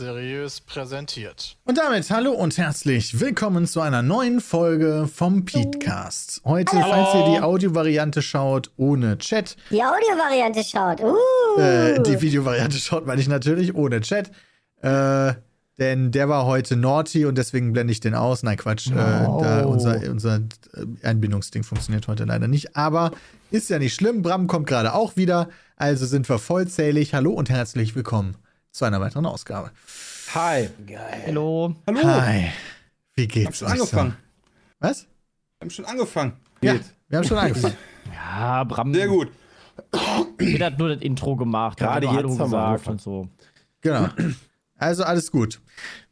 Seriös präsentiert. Und damit hallo und herzlich willkommen zu einer neuen Folge vom Petecast. Heute, Hallo. falls ihr die Audiovariante schaut, ohne Chat. Die Audiovariante schaut. Uh. Äh, die Videovariante schaut, meine ich natürlich ohne Chat. Äh, denn der war heute naughty und deswegen blende ich den aus. Nein, Quatsch. Äh, da unser, unser äh, Einbindungsding funktioniert heute leider nicht. Aber ist ja nicht schlimm. Bram kommt gerade auch wieder. Also sind wir vollzählig. Hallo und herzlich willkommen zu einer weiteren Ausgabe. Hi. Hallo. Hallo. Hi. Wie Wir haben geht's schon euch angefangen. So? Was? Wir haben schon angefangen. Ja, wir haben schon angefangen. Ja, Bram. Sehr gut. Jeder hat nur das Intro gemacht. Gerade jetzt Hallo gesagt und so. Genau. Also alles gut.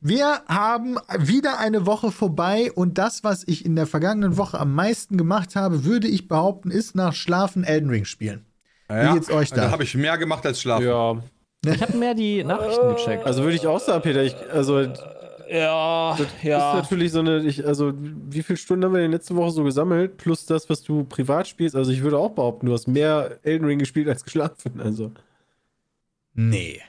Wir haben wieder eine Woche vorbei und das, was ich in der vergangenen Woche am meisten gemacht habe, würde ich behaupten, ist nach Schlafen Elden Ring spielen. Ja, geht's euch da? Da habe ich mehr gemacht als schlafen. Ja, Ich habe mehr die Nachrichten gecheckt. also würde ich auch sagen, Peter, ich, also das ja, ist natürlich so eine, ich, also wie viele Stunden haben wir in der letzten Woche so gesammelt, plus das, was du privat spielst, also ich würde auch behaupten, du hast mehr Elden Ring gespielt als geschlafen, also. Nee.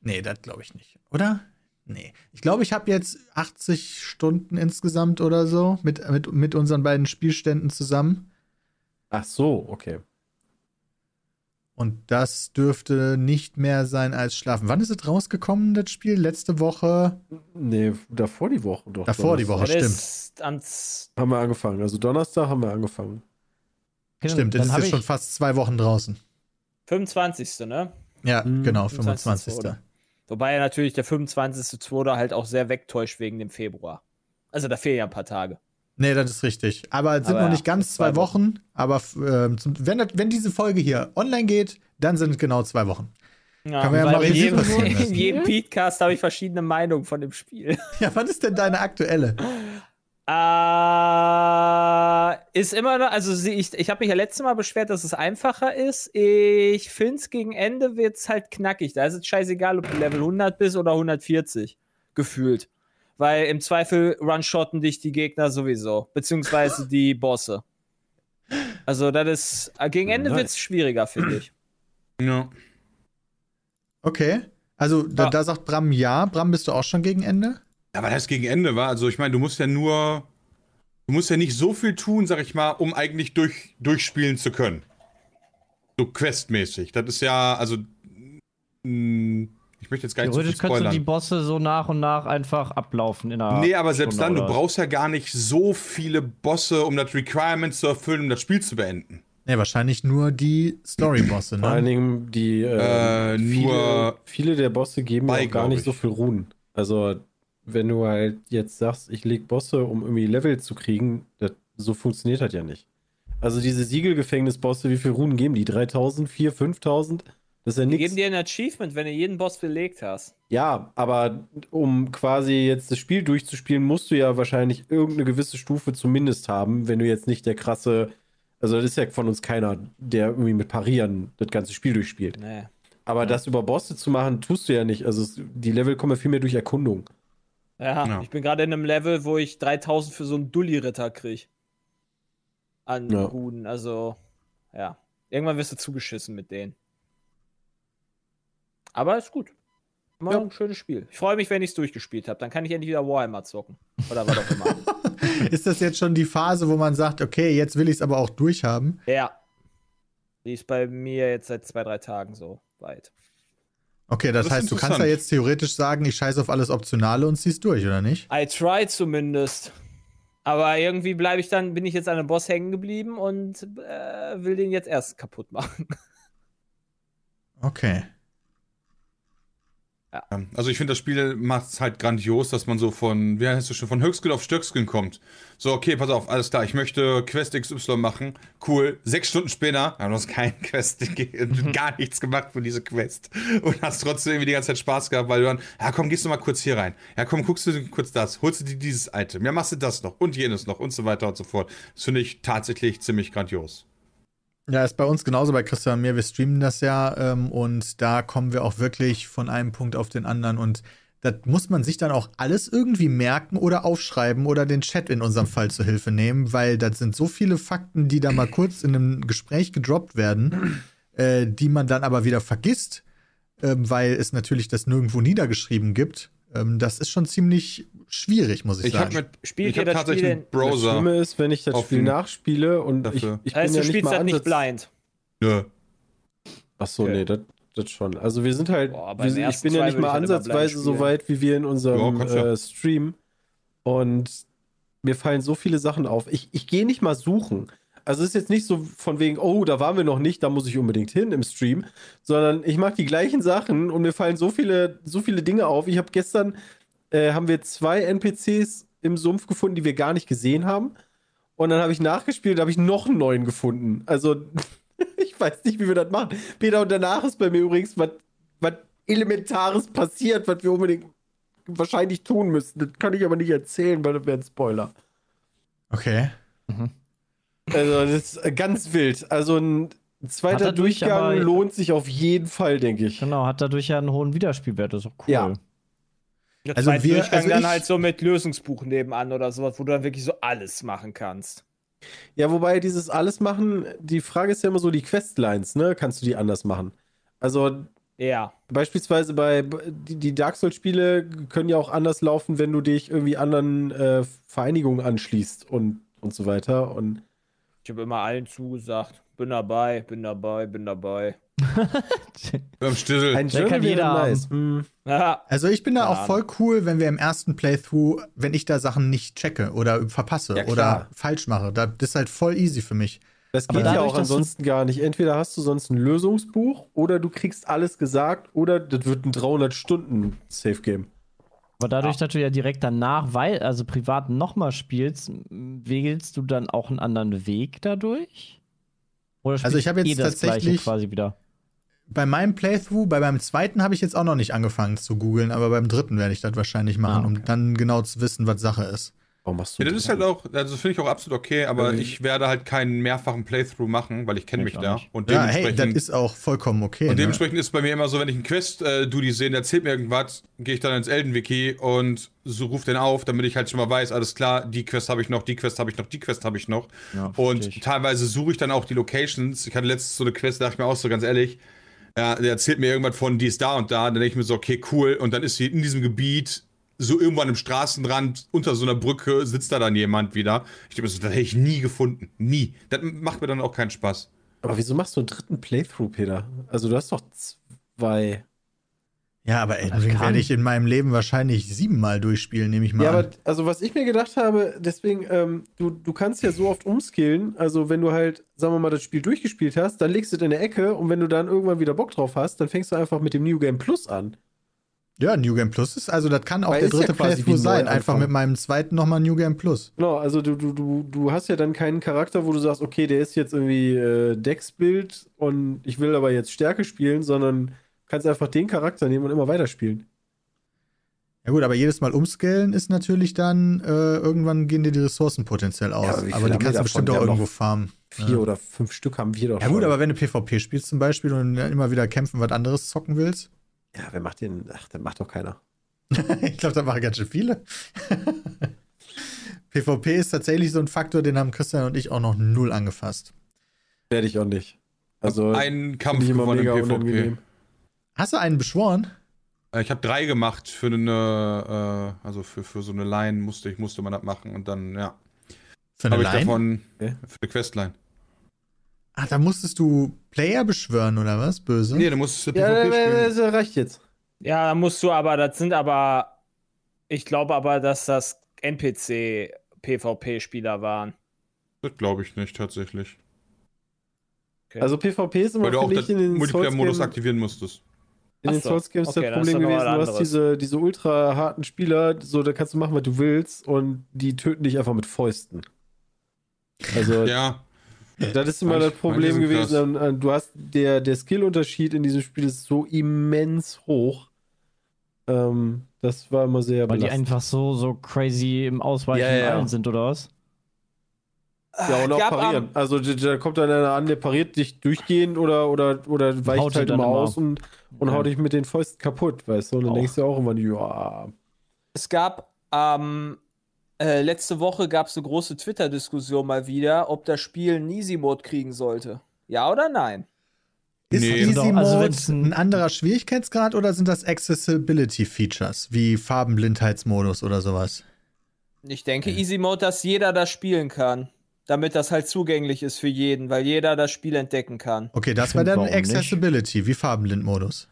Nee, das glaube ich nicht. Oder? Nee. Ich glaube, ich habe jetzt 80 Stunden insgesamt oder so mit, mit, mit unseren beiden Spielständen zusammen. Ach so, okay. Und das dürfte nicht mehr sein als Schlafen. Wann ist es rausgekommen, das Spiel? Letzte Woche? Nee, davor die Woche doch. Davor die Woche, stimmt. ist ans. Haben wir angefangen, also Donnerstag haben wir angefangen. Stimmt, dann das ist jetzt schon fast zwei Wochen draußen. 25. ne? Ja, Mhm. genau, 25. 25. Wobei natürlich der 25.2. halt auch sehr wegtäuscht wegen dem Februar. Also da fehlen ja ein paar Tage. Nee, das ist richtig. Aber es sind Aber noch nicht ganz zwei zwei Wochen. Aber ähm, zum, wenn, das, wenn diese Folge hier online geht, dann sind es genau zwei Wochen. Ja, Kann man ja mal in jedem, in jedem Podcast habe ich verschiedene Meinungen von dem Spiel. Ja, was ist denn deine aktuelle? Äh, ist immer noch, also ich, ich habe mich ja letztes Mal beschwert, dass es einfacher ist. Ich finde es gegen Ende wird es halt knackig. Da ist es scheißegal, ob du Level 100 bist oder 140. Gefühlt. Weil im Zweifel one-shotten dich die Gegner sowieso. Beziehungsweise die Bosse. Also, das ist. Gegen Ende Nice. wird es schwieriger, finde ich. Ja. Okay. Also, da, Ja. da sagt Bram ja. Bram, bist du auch schon gegen Ende? Aber das gegen Ende war, also ich meine, du musst ja nur, du musst ja nicht so viel tun, sag ich mal, um eigentlich durch, durchspielen zu können. So questmäßig. Das ist ja, also, mh, ich möchte jetzt gar nicht so viel Theoretisch könntest du die spoilern. Bosse so nach und nach einfach ablaufen in einer. Nee, aber selbst Stunde dann, du brauchst ja gar nicht so viele Bosse, um das Requirement zu erfüllen, um das Spiel zu beenden. Nee, wahrscheinlich nur die Story-Bosse, Vor allen ne? Dingen die, Äh, äh, viele, nur viele der Bosse geben zwei, auch gar nicht ich. so viel Ruhen. Also, wenn du halt jetzt sagst, ich leg Bosse, um irgendwie Level zu kriegen, das, so funktioniert das ja nicht. Also, diese Siegelgefängnisbosse, wie viel Runen geben die? 3000, 4, 5000? Das ist ja Die nichts. geben dir ein Achievement, wenn du jeden Boss belegt hast. Ja, aber um quasi jetzt das Spiel durchzuspielen, musst du ja wahrscheinlich irgendeine gewisse Stufe zumindest haben, wenn du jetzt nicht der krasse. Also, das ist ja von uns keiner, der irgendwie mit Parieren das ganze Spiel durchspielt. Nee. Aber das über Bosse zu machen, tust du ja nicht. Also, die Level kommen ja viel mehr durch Erkundung. Ja, Ja. ich bin gerade in einem Level, wo ich 3000 für so einen Dulli-Ritter krieg. An Ja. Ruden, also, ja. Irgendwann wirst du zugeschissen mit denen. Aber ist gut. Immer Ja. ein schönes Spiel. Ich freue mich, wenn ich es durchgespielt habe. Dann kann ich endlich wieder Warhammer zocken. Oder was auch immer. Ist das jetzt schon die Phase, wo man sagt, okay, jetzt will ich es aber auch durchhaben? ja. Die ist bei mir jetzt seit zwei, drei Tagen so weit. Okay, das, Das heißt, du kannst ja jetzt theoretisch sagen, ich scheiße auf alles Optionale und zieh's durch, oder nicht? I try zumindest. Aber irgendwie bleibe ich dann, bin ich jetzt an einem Boss hängen geblieben und äh, will den jetzt erst kaputt machen. Okay. Ja, Also ich finde, das Spiel macht es halt grandios, dass man so von, wie heißt du schon, von Höchstskill auf Stöckskin kommt. So, okay, pass auf, alles klar, ich möchte Quest XY machen. Cool. Sechs Stunden später, ja, du hast kein Quest, gar nichts gemacht für diese Quest. Und hast trotzdem irgendwie die ganze Zeit Spaß gehabt, weil du dann, ja komm, gehst du mal kurz hier rein. Ja komm, guckst du kurz das, holst du dir dieses Item. Ja, machst du das noch und jenes noch und so weiter und so fort. Das finde ich tatsächlich ziemlich grandios. Ja, ist bei uns genauso bei Christian und mir. Wir streamen das ja ähm, und da kommen wir auch wirklich von einem Punkt auf den anderen und das muss man sich dann auch alles irgendwie merken oder aufschreiben oder den Chat in unserem Fall zur Hilfe nehmen, weil das sind so viele Fakten, die da mal kurz in einem Gespräch gedroppt werden, äh, die man dann aber wieder vergisst. ähm, weil es natürlich das nirgendwo niedergeschrieben gibt. Ähm, das ist schon ziemlich schwierig, muss ich, Ich sagen. habe mit Spielt ich ihr hab das tatsächlich Spiel einen Das Browser. Schlimme ist, wenn ich das Spiel nachspiele und ich, dafür. ich bin heißt, ja du nicht spielst mal das nicht blind. Nö. Ach so, Okay. nee, das, das schon. Also wir sind halt, Boah, wir, ich bin ja nicht mal ich halt ansatzweise so weit wie wir in unserem Ja, ja. äh, Stream. Und mir fallen so viele Sachen auf. Ich, ich gehe nicht mal suchen. Also es ist jetzt nicht so von wegen, oh, da waren wir noch nicht, da muss ich unbedingt hin im Stream, sondern ich mache die gleichen Sachen und mir fallen so viele, so viele Dinge auf. Ich habe gestern, äh, haben wir zwei NPCs im Sumpf gefunden, die wir gar nicht gesehen haben. Und dann habe ich nachgespielt, habe ich noch einen neuen gefunden. Also ich weiß nicht, wie wir das machen. Peter, und danach ist bei mir übrigens was, was Elementares passiert, was wir unbedingt wahrscheinlich tun müssen. Das kann ich aber nicht erzählen, weil das wäre ein Spoiler. okay. Also, das ist ganz wild. Also, ein zweiter Durchgang aber- lohnt sich auf jeden Fall, denke ich. Genau, hat dadurch ja einen hohen Wiederspielwert. Das ist auch cool. Ja. Der Also wir- Durchgang also dann ich- halt so mit Lösungsbuch nebenan oder sowas, wo du dann wirklich so alles machen kannst. Ja, wobei dieses alles machen, die Frage ist ja immer so, die Questlines, ne? Kannst du die anders machen? Also, Ja. beispielsweise bei die, die Dark Souls-Spiele können ja auch anders laufen, wenn du dich irgendwie anderen äh, Vereinigungen anschließt und, und so weiter. Und Ich habe immer allen zugesagt. Bin dabei, bin dabei, bin dabei. Beim Stissel. ein wäre jeder nice. Hm. Ja. Also ich bin da Keine auch voll cool, wenn wir im ersten Playthrough, wenn ich da Sachen nicht checke oder verpasse Ja, oder falsch mache. Da, das ist halt voll easy für mich. Das geht ja auch ansonsten gar nicht. Entweder hast du sonst ein Lösungsbuch oder du kriegst alles gesagt oder das wird ein 300-Stunden-Safe-Game. Aber dadurch, dass du ja direkt danach, weil, also privat nochmal spielst, wählst du dann auch einen anderen Weg dadurch? Oder Also ich spielst habe du jetzt das Gleiche tatsächlich- quasi wieder. Bei meinem Playthrough, bei meinem zweiten habe ich jetzt auch noch nicht angefangen zu googeln, aber beim dritten werde ich das wahrscheinlich machen, Ah, okay. um dann genau zu wissen, was Sache ist. Warum machst du Ja, das ist halt auch, also finde ich auch absolut okay, aber Ähm, ich werde halt keinen mehrfachen Playthrough machen, weil ich kenne Ich mich da. nicht. Und Ja, hey, dementsprechend, das ist auch vollkommen okay. und ne? dementsprechend ist bei mir immer so, wenn ich einen Quest-Duty sehe, der erzählt mir irgendwas, gehe ich dann ins Elden-Wiki und so ruft den auf, damit ich halt schon mal weiß, alles klar, die Quest habe ich noch, die Quest habe ich noch, die Quest habe ich noch. Ja, und ich. teilweise suche ich dann auch die Locations. Ich hatte letztens so eine Quest, da dachte ich mir auch so ganz ehrlich, ja, der erzählt mir irgendwas von, die ist da und da. Dann denke ich mir so, okay, cool. Und dann ist sie in diesem Gebiet, so irgendwann im Straßenrand, unter so einer Brücke, sitzt da dann jemand wieder. Ich denke mir so, das hätte ich nie gefunden. Nie. Das macht mir dann auch keinen Spaß. Aber wieso machst du einen dritten Playthrough, Peter? Also du hast doch zwei. Ja, aber Elden Das Ring kann. werde ich in meinem Leben wahrscheinlich siebenmal durchspielen, nehme ich mal Ja, an. aber also was ich mir gedacht habe, deswegen, ähm, du, du kannst ja so oft umskillen. Also wenn du halt, sagen wir mal, das Spiel durchgespielt hast, dann legst du es in der Ecke und wenn du dann irgendwann wieder Bock drauf hast, dann fängst du einfach mit dem New Game Plus an. Ja, New Game Plus ist, also das kann auch Weil der ja dritte wie Playthrough sein. Einfach mit meinem zweiten nochmal New Game Plus. Genau, also du, du, du, du hast ja dann keinen Charakter, wo du sagst, okay, der ist jetzt irgendwie äh, Dex-Bild und ich will aber jetzt Stärke spielen, sondern kannst einfach den Charakter nehmen und immer weiterspielen. Ja gut, aber jedes Mal umscalen ist natürlich dann, äh, irgendwann gehen dir die Ressourcen potenziell aus. aber viel aber die kannst du bestimmt auch irgendwo farmen. Vier Ja. oder fünf Stück haben wir doch Ja gut, aber wenn du PvP spielst zum Beispiel und immer wieder kämpfen, was anderes zocken willst, Ja, wer macht den? Ach, der macht doch keiner. ich glaube, da machen ganz schön viele. PvP ist tatsächlich so ein Faktor, den haben Christian und ich auch noch null angefasst. Werde ich auch nicht. Also, Einen Kampf ich gewonnen mega im PvP. unangenehm. Hast du einen beschworen? Ich habe drei gemacht für eine, äh, also für, für so eine Line musste ich musste man das machen und dann ja Für eine habe ich Line? davon Okay. für eine Questline. Ah, da musstest du Player beschwören, oder was? Böse? Nee, du musst Ja, PvP spielen. das reicht jetzt. Ja, da musst du aber, das sind aber, ich glaube aber, dass das NPC-PvP-Spieler waren. Das glaube ich nicht tatsächlich. Okay. Also PvP ist immer, Weil du auch den ich, in den Multiplayer-Modus aktivieren musstest. in den Ach so, Souls Games okay, ist Problem das noch gewesen. was Du hast diese, diese ultra harten Spieler, so da kannst du machen, was du willst und die töten dich einfach mit Fäusten. Also Ja, das ist immer das Problem gewesen. Und, und Du hast der der Skillunterschied in diesem Spiel ist so immens hoch. Ähm, das war immer sehr Weil die belastend. einfach so, so crazy im Ausweichen Ja, ja. allen sind, oder was? Ja, und auch parieren. am- also da, kommt dann einer an, der pariert dich durchgehend oder, oder, oder weicht Haut halt immer immer. aus und, und Ja. haut dich mit den Fäusten kaputt, weißt du? Und dann Auch. denkst du auch immer, ja, Es gab ähm, äh, letzte Woche gab es eine große Twitter-Diskussion mal wieder, ob das Spiel einen Easy Mode kriegen sollte. Ja oder nein? Ist Nee. Easy also Mode wenn's ein- ein anderer Schwierigkeitsgrad oder sind das Accessibility Features wie Farbenblindheitsmodus oder sowas? Ich denke, Easy Mode, dass jeder das spielen kann. Damit das halt zugänglich ist für jeden, weil jeder das Spiel entdecken kann. Okay, das find, dann warum nicht? Accessibility, wie Farbenblindmodus.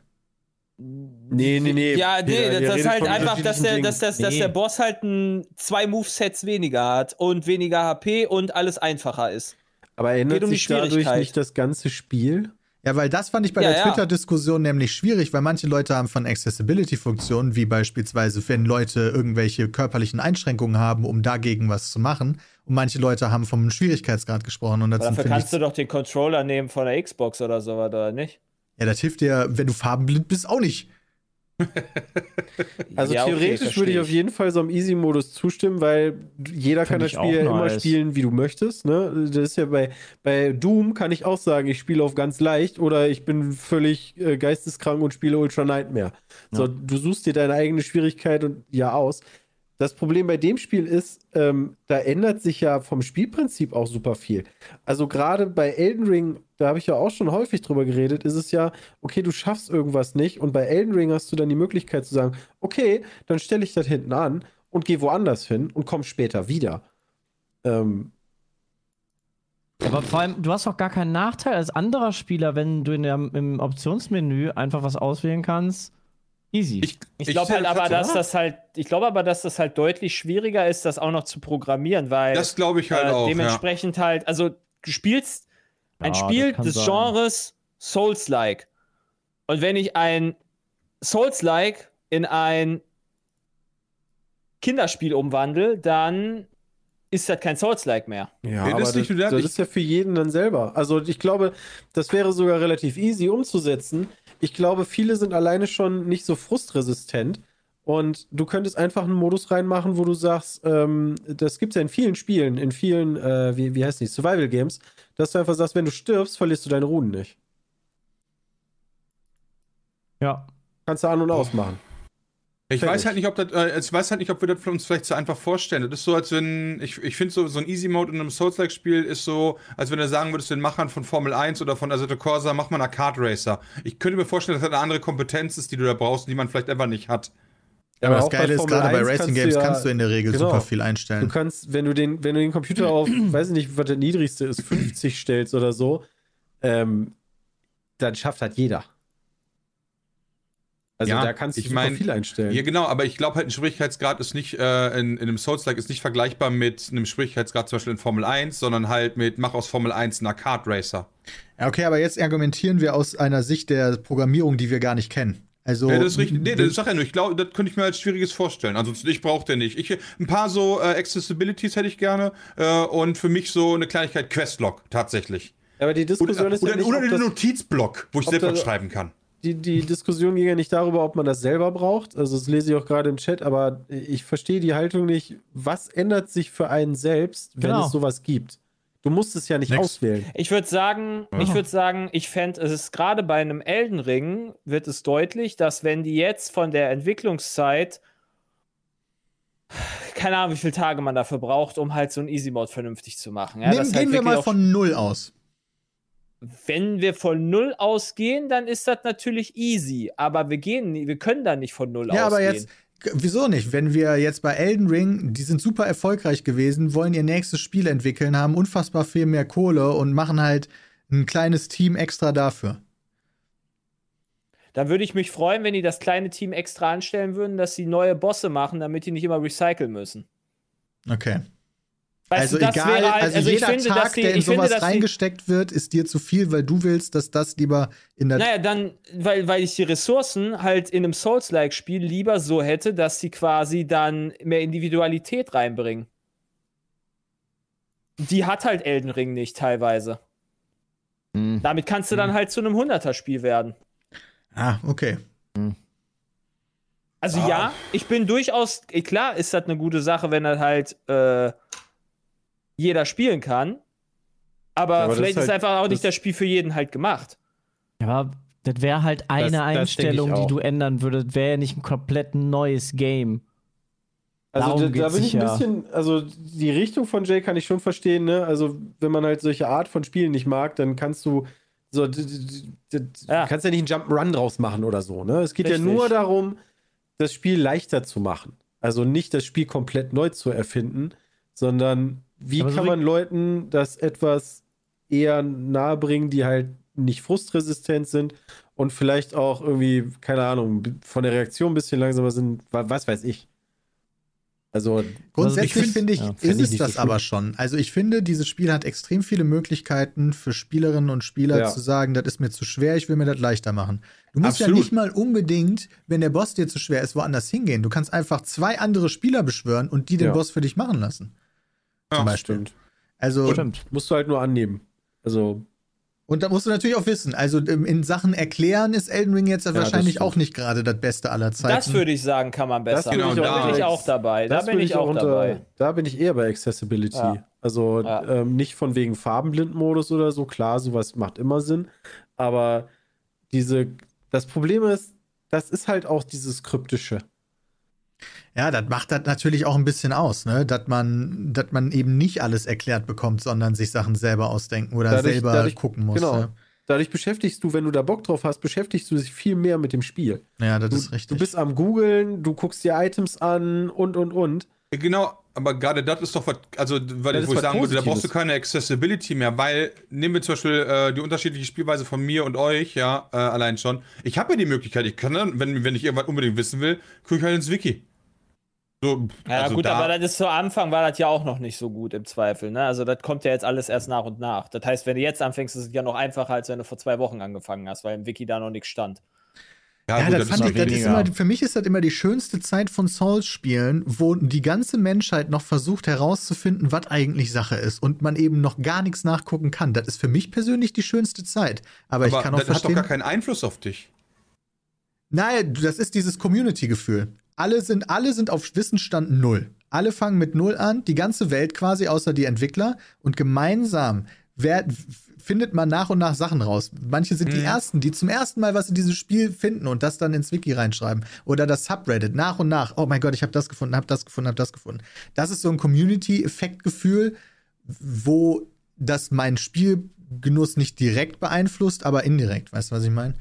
Nee, nee, nee. Ja, nee, Peter, das, redet halt einfach, dass der, dass, dass, dass Nee. der Boss halt ein, zwei Movesets weniger hat und weniger HP und alles einfacher ist. Aber ändert geht um die sich dadurch Schwierigkeit. nicht das ganze Spiel? Ja, weil das fand ich bei Ja, der ja. Twitter-Diskussion nämlich schwierig, weil manche Leute haben von Accessibility-Funktionen, wie beispielsweise, wenn Leute irgendwelche körperlichen Einschränkungen haben, um dagegen was zu machen. Und manche Leute haben vom Schwierigkeitsgrad gesprochen. Und dafür kannst du doch den Controller nehmen von der Xbox oder sowas, oder nicht? Ja, das hilft dir, wenn du farbenblind bist, auch nicht. Also Ja, okay, theoretisch würde ich auf jeden Fall so einem Easy-Modus zustimmen, weil jeder kann Find das ich Spiel ja auch immer nice. spielen, wie du möchtest. Ne? Das ist ja bei, bei Doom kann ich auch sagen, ich spiele auf ganz leicht oder ich bin völlig äh, geisteskrank und spiele Ultra Nightmare. So, du suchst dir deine eigene Schwierigkeit und ja aus. Das Problem bei dem Spiel ist, ähm, da ändert sich ja vom Spielprinzip auch super viel. Also gerade bei Elden Ring, da habe ich ja auch schon häufig drüber geredet, ist es ja, okay, du schaffst irgendwas nicht und bei Elden Ring hast du dann die Möglichkeit zu sagen, okay, dann stelle ich das hinten an und gehe woanders hin und komm später wieder. Ähm, Aber vor allem, du hast doch gar keinen Nachteil als anderer Spieler, wenn du in der, im Optionsmenü einfach was auswählen kannst. Easy. Ich, Ich glaube halt aber, dass das. halt, ich glaube aber, dass das halt deutlich schwieriger ist, das auch noch zu programmieren, weil Das glaube ich halt äh, auch. Ja. dementsprechend halt, also du spielst ein Ja, Spiel des sein. Genres Souls-like. Und wenn ich ein Souls-like in ein Kinderspiel umwandle, dann ist das kein Souls-like mehr. ja, Nee, das aber ist das, nicht das, das ist ja für jeden dann selber. Also ich glaube, das wäre sogar relativ easy umzusetzen. Ich glaube, viele sind alleine schon nicht so frustresistent. Und du könntest einfach einen Modus reinmachen, wo du sagst, ähm, das gibt es ja in vielen Spielen, in vielen, äh, wie, wie heißt die, Survival Games, dass du einfach sagst, wenn du stirbst, verlierst du deine Runen nicht. ja. Kannst du an- und ausmachen. Ich weiß halt nicht, ob das, äh, ich weiß halt nicht, ob wir das für uns vielleicht so einfach vorstellen. Das ist so, als wenn, ich, ich finde so, so ein Easy Mode in einem Souls-like-Spiel ist so, als wenn du sagen würdest, den Machern von Formel 1 oder von Assetto Corsa, mach mal einen Kart Racer. Ich könnte mir vorstellen, dass das eine andere Kompetenz ist, die du da brauchst, die man vielleicht einfach nicht hat. Ja, aber das Geile ist, gerade bei 1 Racing kannst du Games ja- kannst du in der Regel genau. super viel Du einstellen. kannst, wenn du den, wenn du den Computer auf, weiß ich nicht, was der niedrigste ist, 50 stellst oder so, ähm, dann schafft halt jeder. Also Ja, da kannst du ich mein, viel einstellen. Ja, genau, aber ich glaube halt, ein Schwierigkeitsgrad ist nicht, äh, in, in einem Souls-like ist nicht vergleichbar mit einem Schwierigkeitsgrad zum Beispiel in Formel 1, sondern halt mit, mach aus Formel 1 einen Kart Racer. Ja, okay, aber jetzt argumentieren wir aus einer Sicht der Programmierung, die wir gar nicht kennen. Also, Ja, das ist richtig. Nee, das sag ja nur. Ich glaube, das könnte ich mir als schwieriges vorstellen. Ansonsten, ich brauche den nicht. Ich, ein paar so äh, Accessibilities hätte ich gerne. Äh, und für mich so eine Kleinigkeit Questlog, tatsächlich. Aber die Oder, Diskussion ist oder, ja nicht, oder einen das, Notizblock, wo ich selbst was schreiben kann. Die, die Diskussion ging ja nicht darüber, ob man das selber braucht. Also das lese ich auch gerade im Chat, aber ich verstehe die Haltung nicht. Was ändert sich für einen selbst, wenn Genau. es sowas gibt? Du musst es ja nicht Nix. auswählen. Ich würde sagen, ich würde sagen, ich fände, es ist gerade bei einem Elden Ring wird es deutlich, dass wenn die jetzt von der Entwicklungszeit keine Ahnung, wie viele Tage man dafür braucht, um halt so ein Easy Mode vernünftig zu machen. Ja, Nehmen, dass halt gehen wir mal von null aus. Wenn wir von null ausgehen, dann ist das natürlich easy, aber wir gehen, wir können da nicht von null Ja, aber ausgehen. jetzt, g- wieso nicht? Wenn wir jetzt bei Elden Ring, die sind super erfolgreich gewesen, wollen ihr nächstes Spiel entwickeln, haben unfassbar viel mehr Kohle und machen halt ein kleines Team extra dafür. Dann würde ich mich freuen, wenn die das kleine Team extra anstellen würden, dass sie neue Bosse machen, damit die nicht immer recyceln müssen. Okay. Weißt also du, das egal, wäre halt, also, also, ich jeder finde, Tag, dass die, der in ich finde, sowas die, reingesteckt wird, ist dir zu viel, weil du willst, dass das lieber in der Naja, dann, weil, weil ich die Ressourcen halt in einem Souls-like-Spiel lieber so hätte, dass sie quasi dann mehr Individualität reinbringen. Die hat halt Elden Ring nicht teilweise. Hm. Damit kannst du dann halt zu einem 100er-Spiel werden. Ah, okay. Also Ah. ja, ich bin durchaus, klar ist das eine gute Sache, wenn das halt äh, jeder spielen kann. Aber, aber das vielleicht ist ist, halt- einfach auch nicht das- das Spiel für jeden halt gemacht. Ja, das wäre halt eine das ich Einstellung, die du ändern würdest. Wäre ja nicht ein komplett neues Game. Also Darum da, da bin ich ein bisschen, also die Richtung von Jay kann ich schon verstehen, ne? Also wenn man halt solche Art von Spielen nicht mag, dann kannst du So, d- d- d- d- Ja. Du kannst ja nicht einen Jump'n'Run draus machen oder so. Ne? Es geht Richtig. ja nur darum, das Spiel leichter zu machen. Also nicht das Spiel komplett neu zu erfinden, sondern wie Aber so kann wie- man Leuten das etwas eher nahebringen, die halt nicht frustresistent sind und vielleicht auch irgendwie, keine Ahnung, von der Reaktion ein bisschen langsamer sind, wa- was weiß ich. Also, Grundsätzlich Also ich finde ich, ja, ist ich es das aber schon. Also ich finde, dieses Spiel hat extrem viele Möglichkeiten für Spielerinnen und Spieler Ja. zu sagen, das ist mir zu schwer, ich will mir das leichter machen. Du musst ja Absolut. nicht mal unbedingt, wenn der Boss dir zu schwer ist, woanders hingehen. Du kannst einfach zwei andere Spieler beschwören und die den Ja. Boss für dich machen lassen. Zum Ja, Beispiel. stimmt. Also, Stimmt. Musst du halt nur annehmen. Also, und da musst du natürlich auch wissen, also ähm, in Sachen Erklären ist Elden Ring jetzt das wahrscheinlich auch nicht gerade das Beste aller Zeiten. Das würde ich sagen, kann man besser. Das ich da auch bin ich auch dabei. Da bin ich auch unter- dabei. Da bin ich eher bei Accessibility. Ja. Also Ja. ähm, nicht von wegen Farbenblindmodus oder so. Klar, sowas macht immer Sinn. Aber diese, das Problem ist, das ist halt auch dieses Kryptische. Ja, das macht das natürlich auch ein bisschen aus, ne? Dass man, dass man eben nicht alles erklärt bekommt, sondern sich Sachen selber ausdenken oder Dadurch- selber dadurch- gucken muss. genau. ne? Dadurch beschäftigst du, wenn du da Bock drauf hast, beschäftigst du dich viel mehr mit dem Spiel. Ja, das Du, ist richtig. du bist am Googeln, du guckst dir Items an und und und. Genau, aber gerade das ist doch was, also weil Das wo ich sagen würde, da brauchst du keine Accessibility mehr, weil nehmen wir zum Beispiel äh, die unterschiedliche Spielweise von mir und euch, ja, äh, allein schon. Ich habe ja die Möglichkeit, ich kann dann, wenn, wenn ich irgendwas unbedingt wissen will, gucke ich halt ins Wiki. So, Ja, also gut, da- aber das ist zu Anfang war das ja auch noch nicht so gut im Zweifel. Ne? Also, das kommt ja jetzt alles erst nach und nach. Das heißt, wenn du jetzt anfängst, ist es ja noch einfacher, als wenn du vor zwei Wochen angefangen hast, weil im Wiki da noch nichts stand. Ja, gut, das fand ist ich, das ist immer, für mich ist das immer die schönste Zeit von Souls-Spielen, wo die ganze Menschheit noch versucht herauszufinden, was eigentlich Sache ist und man eben noch gar nichts nachgucken kann. Das ist für mich persönlich die schönste Zeit. Aber, ich aber kann auch das hat doch gar keinen Einfluss auf dich. Nein, das ist dieses Community-Gefühl. Alle sind, alle sind auf Wissensstand null. Alle fangen mit null an, die ganze Welt quasi, außer die Entwickler. Und gemeinsam wer, findet man nach und nach Sachen raus. Manche sind die Ersten, die zum ersten Mal was in dieses Spiel finden und das dann ins Wiki reinschreiben. Oder das Subreddit, nach und nach. Oh mein Gott, ich habe das gefunden, habe das gefunden, habe das gefunden. Das ist so ein Community-Effekt-Gefühl, wo das meinen Spielgenuss nicht direkt beeinflusst, aber indirekt. Weißt du, was ich meine?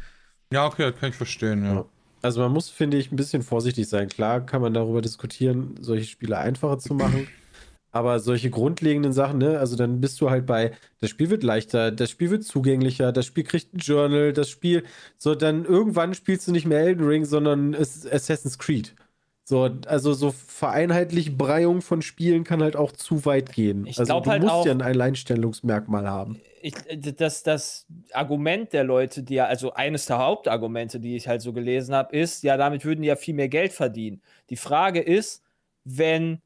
Ja, okay, das kann ich verstehen, ja. Ja. Also man muss, finde ich, ein bisschen vorsichtig sein. Klar kann man darüber diskutieren, solche Spiele einfacher zu machen. Aber solche grundlegenden Sachen, ne, also dann bist du halt bei, das Spiel wird leichter, das Spiel wird zugänglicher, das Spiel kriegt ein Journal, das Spiel, so dann irgendwann spielst du nicht mehr Elden Ring, sondern es ist Assassin's Creed. So, also so Vereinheitlichbreiung von Spielen kann halt auch zu weit gehen. Ich also du halt musst auch- ja ein Alleinstellungsmerkmal haben. Ich, das, das Argument der Leute, die ja, also eines der Hauptargumente, die ich halt so gelesen habe, ist, ja, damit würden die ja viel mehr Geld verdienen. Die Frage ist, wenn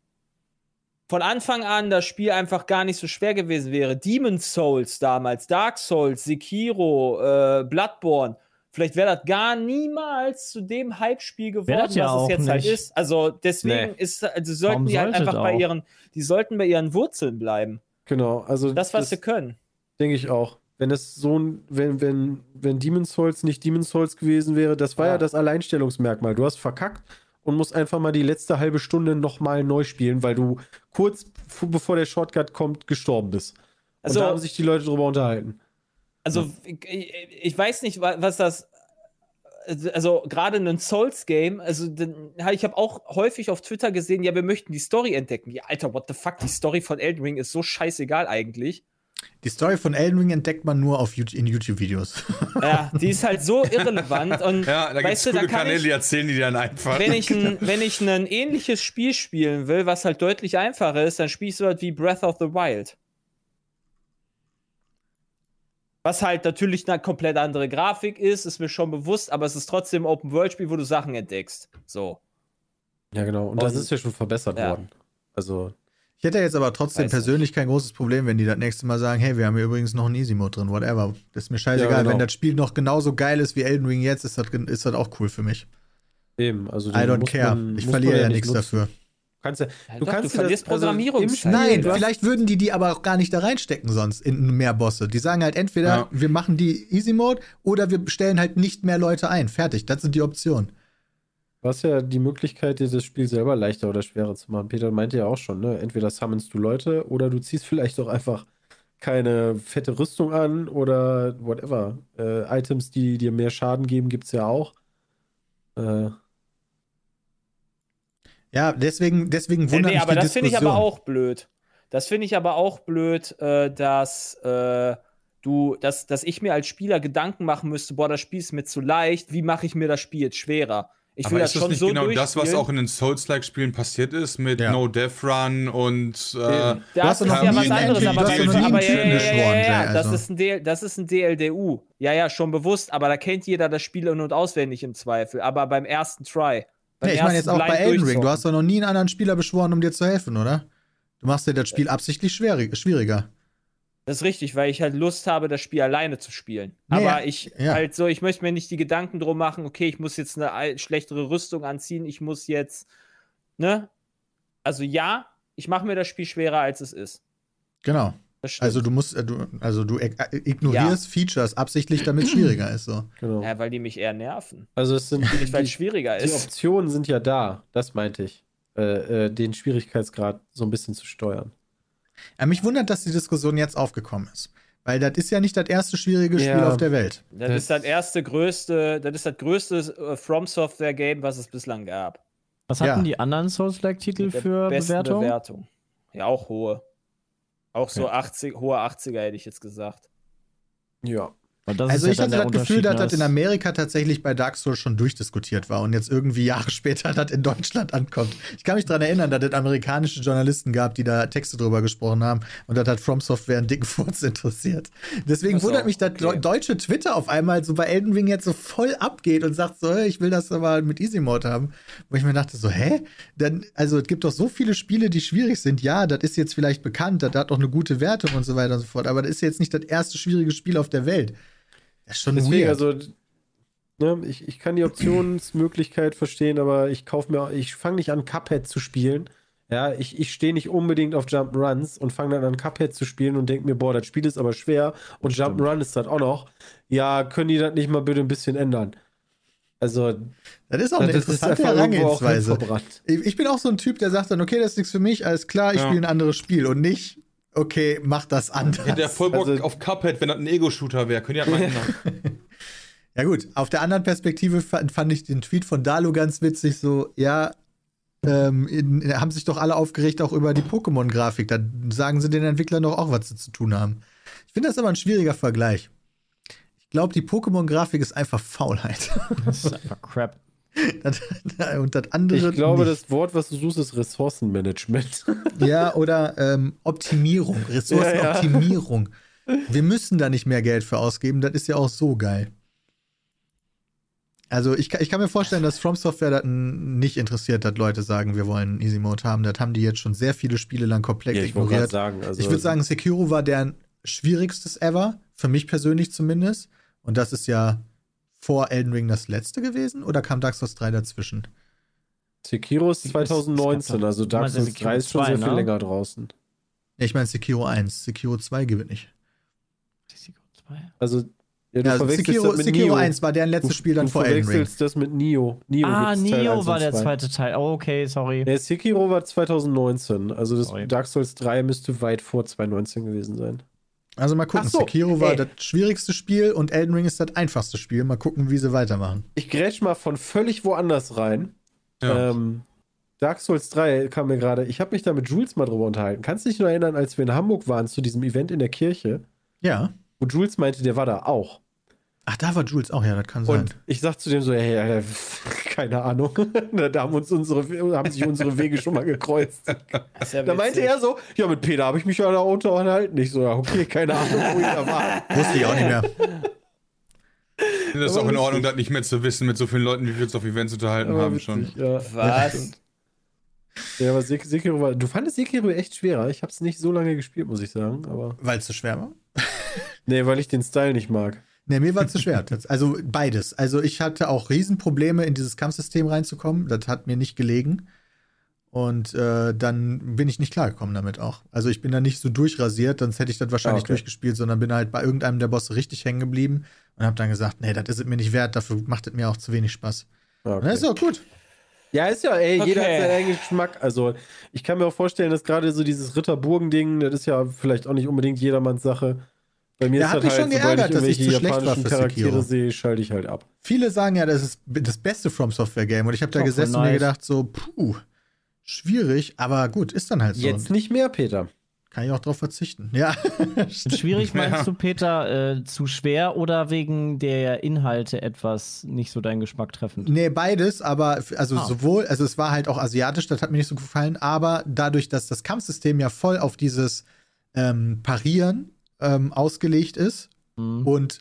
von Anfang an das Spiel einfach gar nicht so schwer gewesen wäre, Demon's Souls damals, Dark Souls, Sekiro, äh, Bloodborne, vielleicht wäre das gar niemals zu dem Hype-Spiel geworden, das ja was es jetzt halt nicht. ist. Also deswegen Nee. ist, also sollten Warum die halt sollte einfach bei ihren, die sollten bei ihren Wurzeln bleiben. Genau, also Das, was sie können. Denke ich auch. Wenn es so ein, wenn, wenn, wenn Demon's Souls nicht Demon's Souls gewesen wäre, das war ja, Ja. das Alleinstellungsmerkmal. Du hast verkackt und musst einfach mal die letzte halbe Stunde nochmal neu spielen, weil du kurz bevor der Shortcut kommt, gestorben bist. Also- und da haben sich die Leute drüber unterhalten. Also, ich, weiß nicht, wa- was das. Also, gerade ein Souls-Game, also, ich habe auch häufig auf Twitter gesehen, ja, wir möchten die Story entdecken. Ja, Alter, what the fuck, die Story von Elden Ring ist so scheißegal eigentlich. Die Story von Elden Ring entdeckt man nur auf YouTube, in YouTube-Videos. Ja, die ist halt so irrelevant. Und Ja, da gibt es du, da coole kann Kanäle, ich, die erzählen die dann einfach. wenn ich, ein, wenn ich ein ähnliches Spiel spielen will, was halt deutlich einfacher ist, dann spiele ich so was wie Breath of the Wild. Was halt natürlich eine komplett andere Grafik ist, ist mir schon bewusst, aber es ist trotzdem ein Open-World-Spiel, wo du Sachen entdeckst. So. Ja, genau. Und das Und- ist ja schon verbessert ja. worden. Also, Ich hätte jetzt aber trotzdem Weiß persönlich kein großes Problem, wenn die das nächste Mal sagen, hey, wir haben hier übrigens noch einen Easy-Mode drin, whatever. Das ist mir scheißegal. Ja, genau. Wenn das Spiel noch genauso geil ist wie Elden Ring jetzt, ist das, ist das auch cool für mich. eben. Also, I don't care. man- ich verliere ja nicht nichts nutzen. dafür. Kannst ja, Ja, du doch, kannst du verlierst also im Programmierungszeit. Spiel- Nein, du vielleicht würden die die aber auch gar nicht da reinstecken sonst in mehr Bosse. Die sagen halt entweder, Ja. wir machen die Easy Mode oder wir stellen halt nicht mehr Leute ein. Fertig, das sind die Optionen. Du hast ja die Möglichkeit, dir das Spiel selber leichter oder schwerer zu machen. Peter meinte ja auch schon, ne? Entweder summonst du Leute oder du ziehst vielleicht auch einfach keine fette Rüstung an oder whatever. Äh, Items, die dir mehr Schaden geben, gibt es ja auch. Äh, Ja, deswegen, deswegen Nee, wundert nee, mich aber die das finde ich aber auch blöd. Das finde ich aber auch blöd, äh, dass äh, du, dass, dass ich mir als Spieler Gedanken machen müsste, boah, das Spiel ist mir zu leicht, wie mache ich mir das Spiel jetzt schwerer? Ich will Aber das ist das schon nicht so genau das, was auch in den Souls-like-Spielen passiert ist, mit Ja. No Death Run und äh. Das hast ist ja was anderes, aber, nie aber ja, ja, ja, ja, Jay, das, also. ist ein DL, das ist ein DLDU. Ja, ja, schon bewusst, aber da kennt jeder das Spiel in- und auswendig im Zweifel. Aber beim ersten Try. Beim Nee, ich meine jetzt auch bei Elden Ring. Du hast doch noch nie einen anderen Spieler beschworen, um dir zu helfen, oder? Du machst dir das Spiel absichtlich schwierig, schwieriger. Das ist richtig, weil ich halt Lust habe, das Spiel alleine zu spielen. Nee, Aber ja, ich ja. halt so, ich möchte mir nicht die Gedanken drum machen, okay, ich muss jetzt eine schlechtere Rüstung anziehen, ich muss jetzt, ne? Also ja, ich mache mir das Spiel schwerer, als es ist. Genau. Also du musst, äh, du, also du ig- äh, ignorierst Features absichtlich, damit es schwieriger ist. So. genau. ja, weil die mich eher nerven. Also es sind Nicht, weil es die, schwieriger die ist. Optionen sind ja da, das meinte ich. Äh, äh, den Schwierigkeitsgrad so ein bisschen zu steuern. Ja, mich wundert, dass die Diskussion jetzt aufgekommen ist. Weil das ist ja nicht das erste schwierige Spiel Ja. auf der Welt. Das, Das- ist das erste größte, das ist das größte äh, From Software Game, was es bislang gab. Was Ja. hatten die anderen Souls-like-Titel für Bewertung? Bewertung. Ja, auch hohe. Auch so Okay. 80, hohe 80er hätte ich jetzt gesagt. Ja. Also ist ich ja hatte das Gefühl, dass das in ne? Amerika tatsächlich bei Dark Souls schon durchdiskutiert war und jetzt irgendwie Jahre später das in Deutschland ankommt. Ich kann mich daran erinnern, dass es amerikanische Journalisten gab, die da Texte drüber gesprochen haben und das hat From Software einen dicken Furz interessiert. Deswegen Ach so, wundert mich, dass okay. deutsche Twitter auf einmal so bei Elden Ring jetzt so voll abgeht und sagt so, hey, ich will das aber mit Easy Mode haben. Wo ich mir dachte so, hä? Dann, also es gibt doch so viele Spiele, die schwierig sind. Ja, das ist jetzt vielleicht bekannt, das hat auch eine gute Wertung und so weiter und so fort, aber das ist jetzt nicht das erste schwierige Spiel auf der Welt. Das ist schon Deswegen, weird. also, ne, ich, ich kann die Optionsmöglichkeit verstehen, aber ich kaufe mir, ich fange nicht an, Cuphead zu spielen. Ja, ich, ich stehe nicht unbedingt auf Jump'n'Runs und fange dann an, Cuphead zu spielen und denke mir, boah, das Spiel ist aber schwer und Jump'n'Run ist das auch noch. Ja, können die das nicht mal bitte ein bisschen ändern? Also, Das ist auch eine interessante Herangehensweise. Ich ich bin auch so ein Typ, der sagt dann, okay, das ist nichts für mich, alles klar, ich Ja. spiele ein anderes Spiel und nicht, okay, mach das anders. hätte er voll Bock Also- auf Cuphead, wenn das ein Ego-Shooter wäre. Könnt ihr halt mal Ja gut, auf der anderen Perspektive fand, fand ich den Tweet von Dalu ganz witzig, so, ja, ähm, in, in, haben sich doch alle aufgeregt auch über die Pokémon-Grafik. Da sagen sie den Entwicklern doch auch, was sie zu tun haben. Ich finde das aber ein schwieriger Vergleich. Ich glaube, die Pokémon-Grafik ist einfach Faulheit. Das ist einfach Crap. Das- und das andere. Ich glaube, nicht. das Wort, was du suchst, ist Ressourcenmanagement. Ja, oder ähm, Optimierung, Ressourcenoptimierung. Wir müssen da nicht mehr Geld für ausgeben, das ist ja auch so geil. Also ich, kann- ich kann mir vorstellen, dass From Software das nicht interessiert, dass Leute sagen, wir wollen Easy Mode haben. Das haben die jetzt schon sehr viele Spiele lang komplett ich wollte gerade ignoriert. sagen. Also, ich würde sagen, Sekiro war deren schwierigstes ever, für mich persönlich zumindest. Und das ist ja vor Elden Ring das letzte gewesen oder kam Dark Souls 3 dazwischen? Sekiro ist Es- es gab 2019, doch- also du Dark Souls Sekiro 3 ist schon 2, sehr viel ne? länger draußen. Ja, ich meine Sekiro 1. Sekiro 2 gewinnt nicht. Sekiro 2. Also, ja, du Ja, verwechselst Sekiro, das mit Sekiro Nio. 1 war deren letztes du, Spiel dann du vor Elden Ring. verwechselst das mit Nio. Nio Ah, Nio 1 war der 2. zweite Teil. Oh, okay, sorry. Nee, Sekiro war 2019. Also das Sorry. Dark Souls 3 müsste weit vor 2019 gewesen sein. Also mal gucken, so, Sekiro war ey. das schwierigste Spiel und Elden Ring ist das einfachste Spiel. Mal gucken, wie sie weitermachen. Ich grätsch mal von völlig woanders rein. Ja. Ähm, Dark Souls 3 kam mir gerade. Ich habe mich da mit Jules mal drüber unterhalten. Kannst du dich noch erinnern, als wir in Hamburg waren zu diesem Event in der Kirche, Ja. wo Jules meinte, der war da auch. Ach, da war Jules auch, ja, das kann sein. Und ich sag zu dem so, hey, Alter, keine Ahnung. da haben, uns unsere, haben sich unsere Wege schon mal gekreuzt. Ist ja Da meinte er so, ja, mit Peter habe ich mich ja da unterhalten. Ich so, ja, okay, keine Ahnung, wo ich da war. Wusste ich auch nicht mehr. Das Aber auch in Ordnung, das nicht mehr zu wissen, mit so vielen Leuten, wie wir uns auf Events unterhalten Aber haben witzig, schon. Ja. Was? ja, aber Sek Sekiro war. Du fandest Sekiro echt schwerer. Ich habe es nicht so lange gespielt, muss ich sagen. Aber. Weil es zu schwer war. Nee, weil ich den Style nicht mag. Nee, mir war zu schwer. Also beides. Also ich hatte auch Riesenprobleme, in dieses Kampfsystem reinzukommen. Das hat mir nicht gelegen. Und äh, dann bin ich nicht klargekommen damit auch. Also ich bin da nicht so durchrasiert, sonst hätte ich das wahrscheinlich Ah, okay. durchgespielt, sondern bin halt bei irgendeinem der Bosse richtig hängen geblieben und habe dann gesagt, nee, das ist es mir nicht wert, dafür macht es mir auch zu wenig Spaß. Und das ist auch gut. Ja, ist ja, ey, jeder Okay. hat seinen eigenen Geschmack. Also, ich kann mir auch vorstellen, dass gerade so dieses Ritterburgen-Ding, das ist ja vielleicht auch nicht unbedingt jedermanns Sache. Bei mir Ja, ist hat das mich halt, schon geärgert, ich dass ich zu schlecht war für Charaktere Sekiro. sehe, schalte ich halt ab. Viele sagen ja, das ist das beste From Software Game und ich habe da gesessen voll und mir nice. gedacht so, puh, schwierig, aber gut, ist dann halt so. Jetzt nicht mehr, Peter. kann ich auch drauf verzichten. Ja. Schwierig Ja. meinst du, Peter, äh, zu schwer oder wegen der Inhalte etwas nicht so deinen Geschmack treffend? Nee, beides, aber also Ah. sowohl, also es war halt auch asiatisch, das hat mir nicht so gefallen, aber dadurch, dass das Kampfsystem ja voll auf dieses ähm, Parieren ähm, ausgelegt ist Mhm. und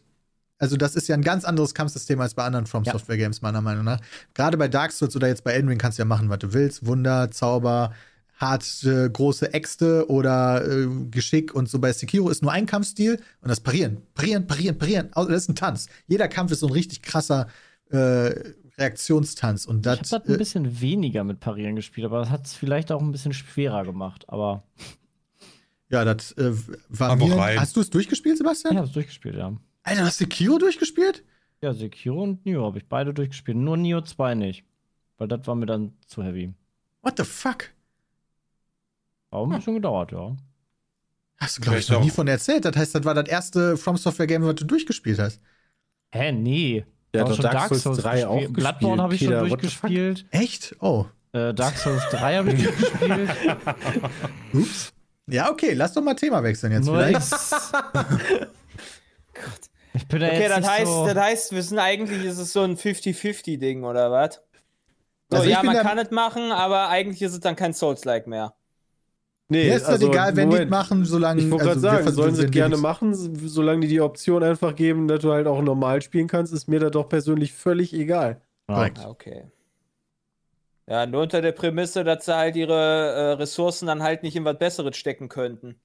also das ist ja ein ganz anderes Kampfsystem als bei anderen From. Software Games, meiner Meinung nach. Gerade bei Dark Souls oder jetzt bei Elden Ring kannst du ja machen, was du willst. Wunder, Zauber, hart äh, große Äxte oder äh, Geschick und so. Bei Sekiro ist nur ein Kampfstil und das Parieren. Parieren, parieren, parieren. Das ist ein Tanz. Jeder Kampf ist so ein richtig krasser äh, Reaktionstanz. Und Ich habe das, das ein äh, bisschen weniger mit Parieren gespielt, aber das hat es vielleicht auch ein bisschen schwerer gemacht. Aber ja, das äh, war Einfach mir. rein. Hast du es durchgespielt, ich Sebastian? habe es durchgespielt, ja. Alter, du hast Sekiro durchgespielt? Ja, Sekiro und Nioh habe ich beide durchgespielt. Nur Nioh 2 nicht. Weil das war mir dann zu heavy. What the fuck? Hat auch ein bisschen gedauert, ja. Hast du, glaube ich, noch nie von erzählt. Das heißt, das war das erste From Software Game, was du durchgespielt hast. Hä, nee. Hat doch schon Dark Souls 3 auch gespielt. Bloodborne habe ich schon Peter. Fuck? durchgespielt. Echt? Oh. Äh, Dark Souls 3 habe ich durchgespielt. Ups. Ja, okay, lass doch mal Thema wechseln jetzt Nur vielleicht. ich- Ich bin da Okay, jetzt das nicht heißt, so das heißt, wir sind eigentlich, ist es so ein 50-50-Ding, oder was? So, Also ja, man kann es machen, aber eigentlich ist es dann kein Souls-like mehr. Nee, Mir ist das egal, wenn die Moment. machen, solange. Ich wollte gerade also wir sagen, sollen sie gerne machen, solange die die Option einfach geben, dass du halt auch normal spielen kannst, ist mir das doch persönlich völlig egal. Korrekt. Ah, Okay. Ja, nur unter der Prämisse, dass sie halt ihre äh, Ressourcen dann halt nicht in was Besseres stecken könnten.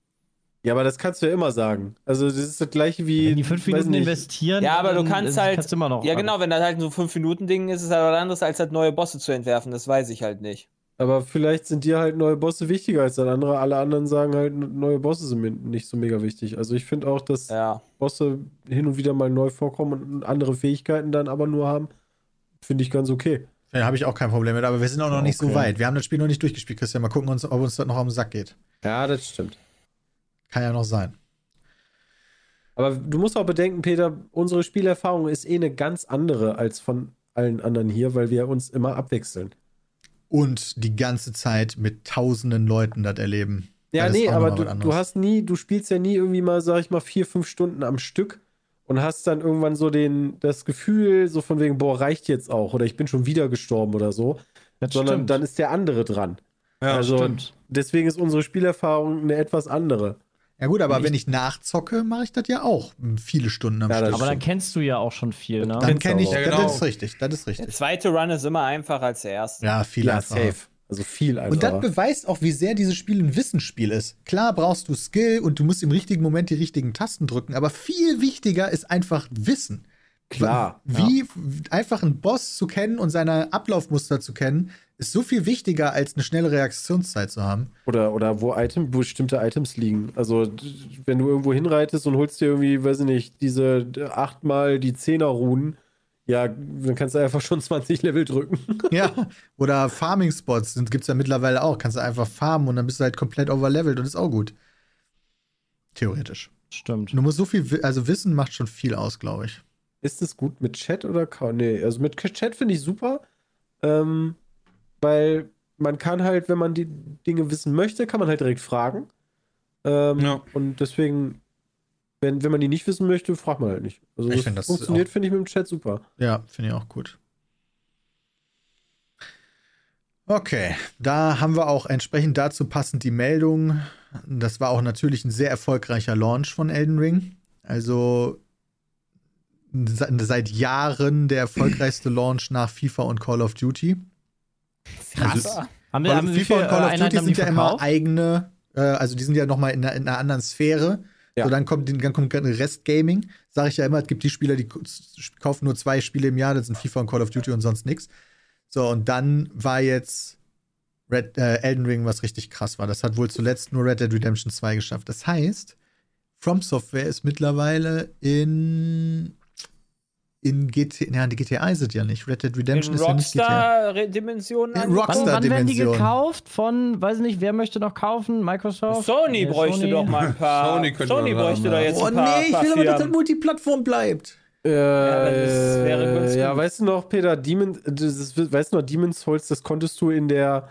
Ja, aber das kannst du ja immer sagen. Also, das ist das gleiche wie. Wenn die fünf Minuten nicht, investieren, Ja, aber du dann, kannst halt- kannst immer noch. Ja, genau, wenn das halt so 5-Minuten-Ding ist, ist es halt was anderes, als halt neue Bosse zu entwerfen. Das weiß ich halt nicht. Aber vielleicht sind dir halt neue Bosse wichtiger als das andere. Alle anderen sagen halt, neue Bosse sind mir nicht so mega wichtig. Also, ich finde auch, dass Ja. Bosse hin und wieder mal neu vorkommen und andere Fähigkeiten dann aber nur haben, finde ich ganz okay. Ja, habe ich auch kein Problem mit, aber wir sind auch noch nicht so Okay. weit. Wir haben das Spiel noch nicht durchgespielt, Christian. Mal gucken, ob uns das noch den Sack geht. Ja, das stimmt. Kann ja noch sein. Aber du musst auch bedenken, Peter, unsere Spielerfahrung ist eh eine ganz andere als von allen anderen hier, weil wir uns immer abwechseln. Und die ganze Zeit mit tausenden Leuten das erleben. Ja, Das nee, aber du, du hast nie, du spielst ja nie irgendwie mal, sag ich mal, vier, fünf Stunden am Stück und hast dann irgendwann so den, das Gefühl, so von wegen, boah, reicht jetzt auch oder ich bin schon wieder gestorben oder so, Das sondern stimmt. dann ist der andere dran. Ja, also stimmt. deswegen ist unsere Spielerfahrung eine etwas andere. Ja, gut, aber wenn ich nachzocke, mache ich das ja auch viele Stunden am Ja, das Stück. aber dann kennst du ja auch schon viel, ne? Dann kenne ich, auch. Ja, das genau. ist richtig, das ist Der richtig. zweite Run ist immer einfacher als der erste. Ja, viel Ja, einfacher. safe. Also viel Und das einfacher. beweist auch, wie sehr dieses Spiel ein Wissensspiel ist. Klar brauchst du Skill und du musst im richtigen Moment die richtigen Tasten drücken, aber viel wichtiger ist einfach Wissen. Klar. Wie einfach einen Boss zu kennen und seine Ablaufmuster zu kennen, ist so viel wichtiger, als eine schnelle Reaktionszeit zu haben. Oder, oder wo Item, bestimmte Items liegen. Also, wenn du irgendwo hinreitest und holst dir irgendwie, weiß ich nicht, diese achtmal die Zehner-Runen, ja, dann kannst du einfach schon 20 Level drücken. Ja. Oder Farming-Spots gibt es ja mittlerweile auch. Kannst du einfach farmen und dann bist du halt komplett overlevelt und ist auch gut. Theoretisch. Stimmt. Du musst so viel, also Wissen macht schon viel aus, glaube ich. Ist es gut mit Chat oder kaum? Nee, also mit Chat finde ich super. Ähm, weil man kann halt, wenn man die Dinge wissen möchte, kann man halt direkt fragen. Ähm, Ja. Und deswegen, wenn, wenn man die nicht wissen möchte, fragt man halt nicht. Also Ich das find das funktioniert, finde ich, mit dem Chat super. Ja, finde ich auch gut. Okay, da haben wir auch entsprechend dazu passend die Meldung. Das war auch natürlich ein sehr erfolgreicher Launch von Elden Ring. Also se- seit Jahren der erfolgreichste Launch nach FIFA und Call of Duty. Also, Haben wir, haben FIFA und Call äh, of Einheiten Duty sind ja immer eigene, äh, also die sind ja nochmal in, in einer anderen Sphäre. Ja. So, dann kommt, dann kommt Rest Gaming. Sage ich ja immer, es gibt die Spieler, die kaufen nur zwei Spiele im Jahr, das sind FIFA und Call of Duty und sonst nichts. So, und dann war jetzt Red, äh, Elden Ring, was richtig krass war. Das hat wohl zuletzt nur Red Dead Redemption 2 geschafft. Das heißt, From Software ist mittlerweile in in GTA, ja, die GTA ist es ja nicht. Red Dead Redemption In ist ja nicht GTA. Rockstar-Dimensionen In? Rockstar- Wann, wann werden die gekauft? Von, weiß nicht, wer möchte noch kaufen? Microsoft? Sony Äh, bräuchte Sony? doch mal ein paar. Sony könnte Sony bräuchte haben, doch ja. jetzt Oh ein paar, nee, ich paar will aber, dass das. Multiplattform bleibt. Äh, das wäre ganz ja, weißt du noch, Peter, Demon, das, weißt du noch, Demon's Souls, das konntest du in der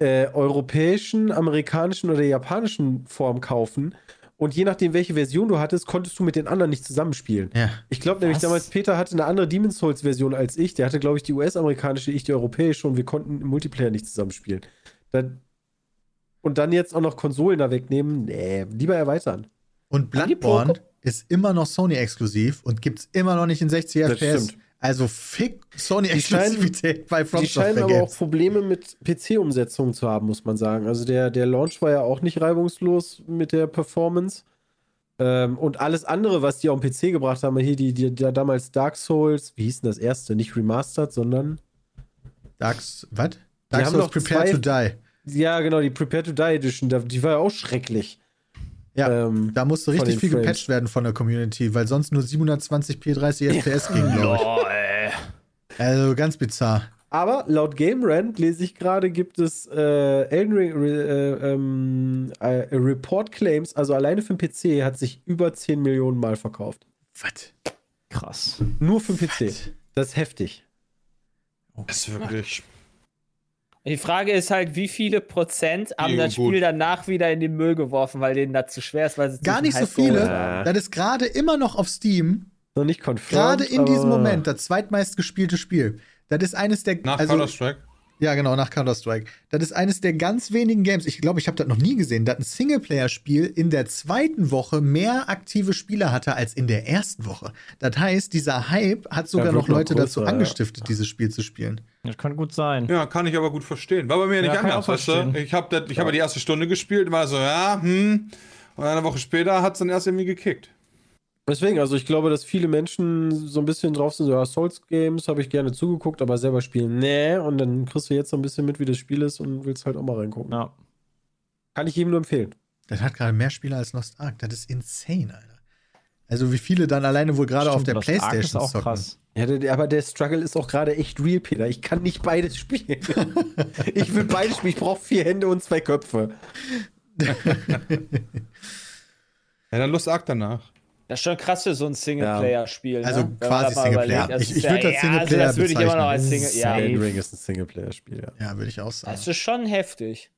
äh, europäischen, amerikanischen oder japanischen Form kaufen. Und je nachdem, welche Version du hattest, konntest du mit den anderen nicht zusammenspielen. Ja. Ich glaube nämlich damals, Peter hatte eine andere Demon's Souls-Version als ich. Der hatte, glaube ich, die US-amerikanische, ich die europäische und wir konnten im Multiplayer nicht zusammenspielen. Dann, und dann jetzt auch noch Konsolen da wegnehmen? Nee, lieber erweitern. Und Bloodborne ist immer noch Sony-exklusiv und gibt's immer noch nicht in 60 Das FPS. stimmt. Also fick Die scheinen- Sony-Exklusivität bei From Die scheinen aber auch. Probleme mit PC-Umsetzungen zu haben, muss man sagen. Also der, der Launch war ja auch nicht reibungslos mit der Performance. Ähm, und alles andere, was die auf den PC gebracht haben, hier die, die, die damals Dark Souls, wie hieß denn das erste? Nicht remastered, sondern. Darks, was? Dark haben Souls Prepare zwei- to Die. Ja, genau, die Prepare to Die Edition, die war ja auch schrecklich. Ja, Ähm, da musste richtig viel Frames. gepatcht werden von der Community, weil sonst nur 720p 30 FPS ging, glaube ich. Also ganz bizarr. Aber laut Game Rant lese ich gerade, gibt es äh, Elden Ring äh, ähm, äh, Report Claims, also alleine für den PC hat sich über 10 Millionen Mal verkauft. Was? Krass. Nur für den PC. Das ist heftig. Das ist wirklich. Die Frage ist halt, wie viele Prozent haben Ja, das gut. Spiel danach wieder in den Müll geworfen, weil denen das zu schwer ist, weil sie Gar nicht so viele. haben. Das ist gerade immer noch auf Steam, Noch nicht confirmed. gerade in diesem Moment, das zweitmeistgespielte Spiel. Das ist eines der. Nach also, Counter-Strike? Ja, genau, nach Counter-Strike. Das ist eines der ganz wenigen Games, ich glaube, ich habe das noch nie gesehen, dass ein Singleplayer-Spiel in der zweiten Woche mehr aktive Spieler hatte als in der ersten Woche. Das heißt, dieser Hype hat sogar wird noch noch Leute dazu größer, ja. angestiftet, dieses Spiel zu spielen. Das kann gut sein. Ja, kann ich aber gut verstehen. War bei mir nicht Ja, ich anders, weißt du? Ich habe ich hab die erste Stunde gespielt, war so, ja, hm. Und eine Woche später hat es dann erst irgendwie gekickt. Deswegen, also ich glaube, dass viele Menschen so ein bisschen drauf sind, so, ja, Souls-Games habe ich gerne zugeguckt, aber selber spielen, nee. Und dann kriegst du jetzt so ein bisschen mit, wie das Spiel ist und willst halt auch mal reingucken. Ja. Kann ich jedem nur empfehlen. Das hat gerade mehr Spieler als Lost Ark. Das ist insane, Alter. Also wie viele dann alleine wohl gerade auf der Lost Ark Playstation ist auch zocken. krass. Ja, der, aber der Struggle ist auch gerade echt real, Peter. Ich kann nicht beides spielen. ich will beides spielen. Ich brauche vier Hände und zwei Köpfe. Ja, dann Lust Ark danach. Das ist schon krass für so ein Singleplayer-Spiel. Also ne? Wenn man quasi Singleplayer. überlegt. Ich- ich ja- würd das ja, Singleplayer Also das würde ich immer noch als. Single. Ja, Elden Ring ist ein Singleplayer-Spiel, ja. Ja, würde ich auch sagen. das ist schon heftig.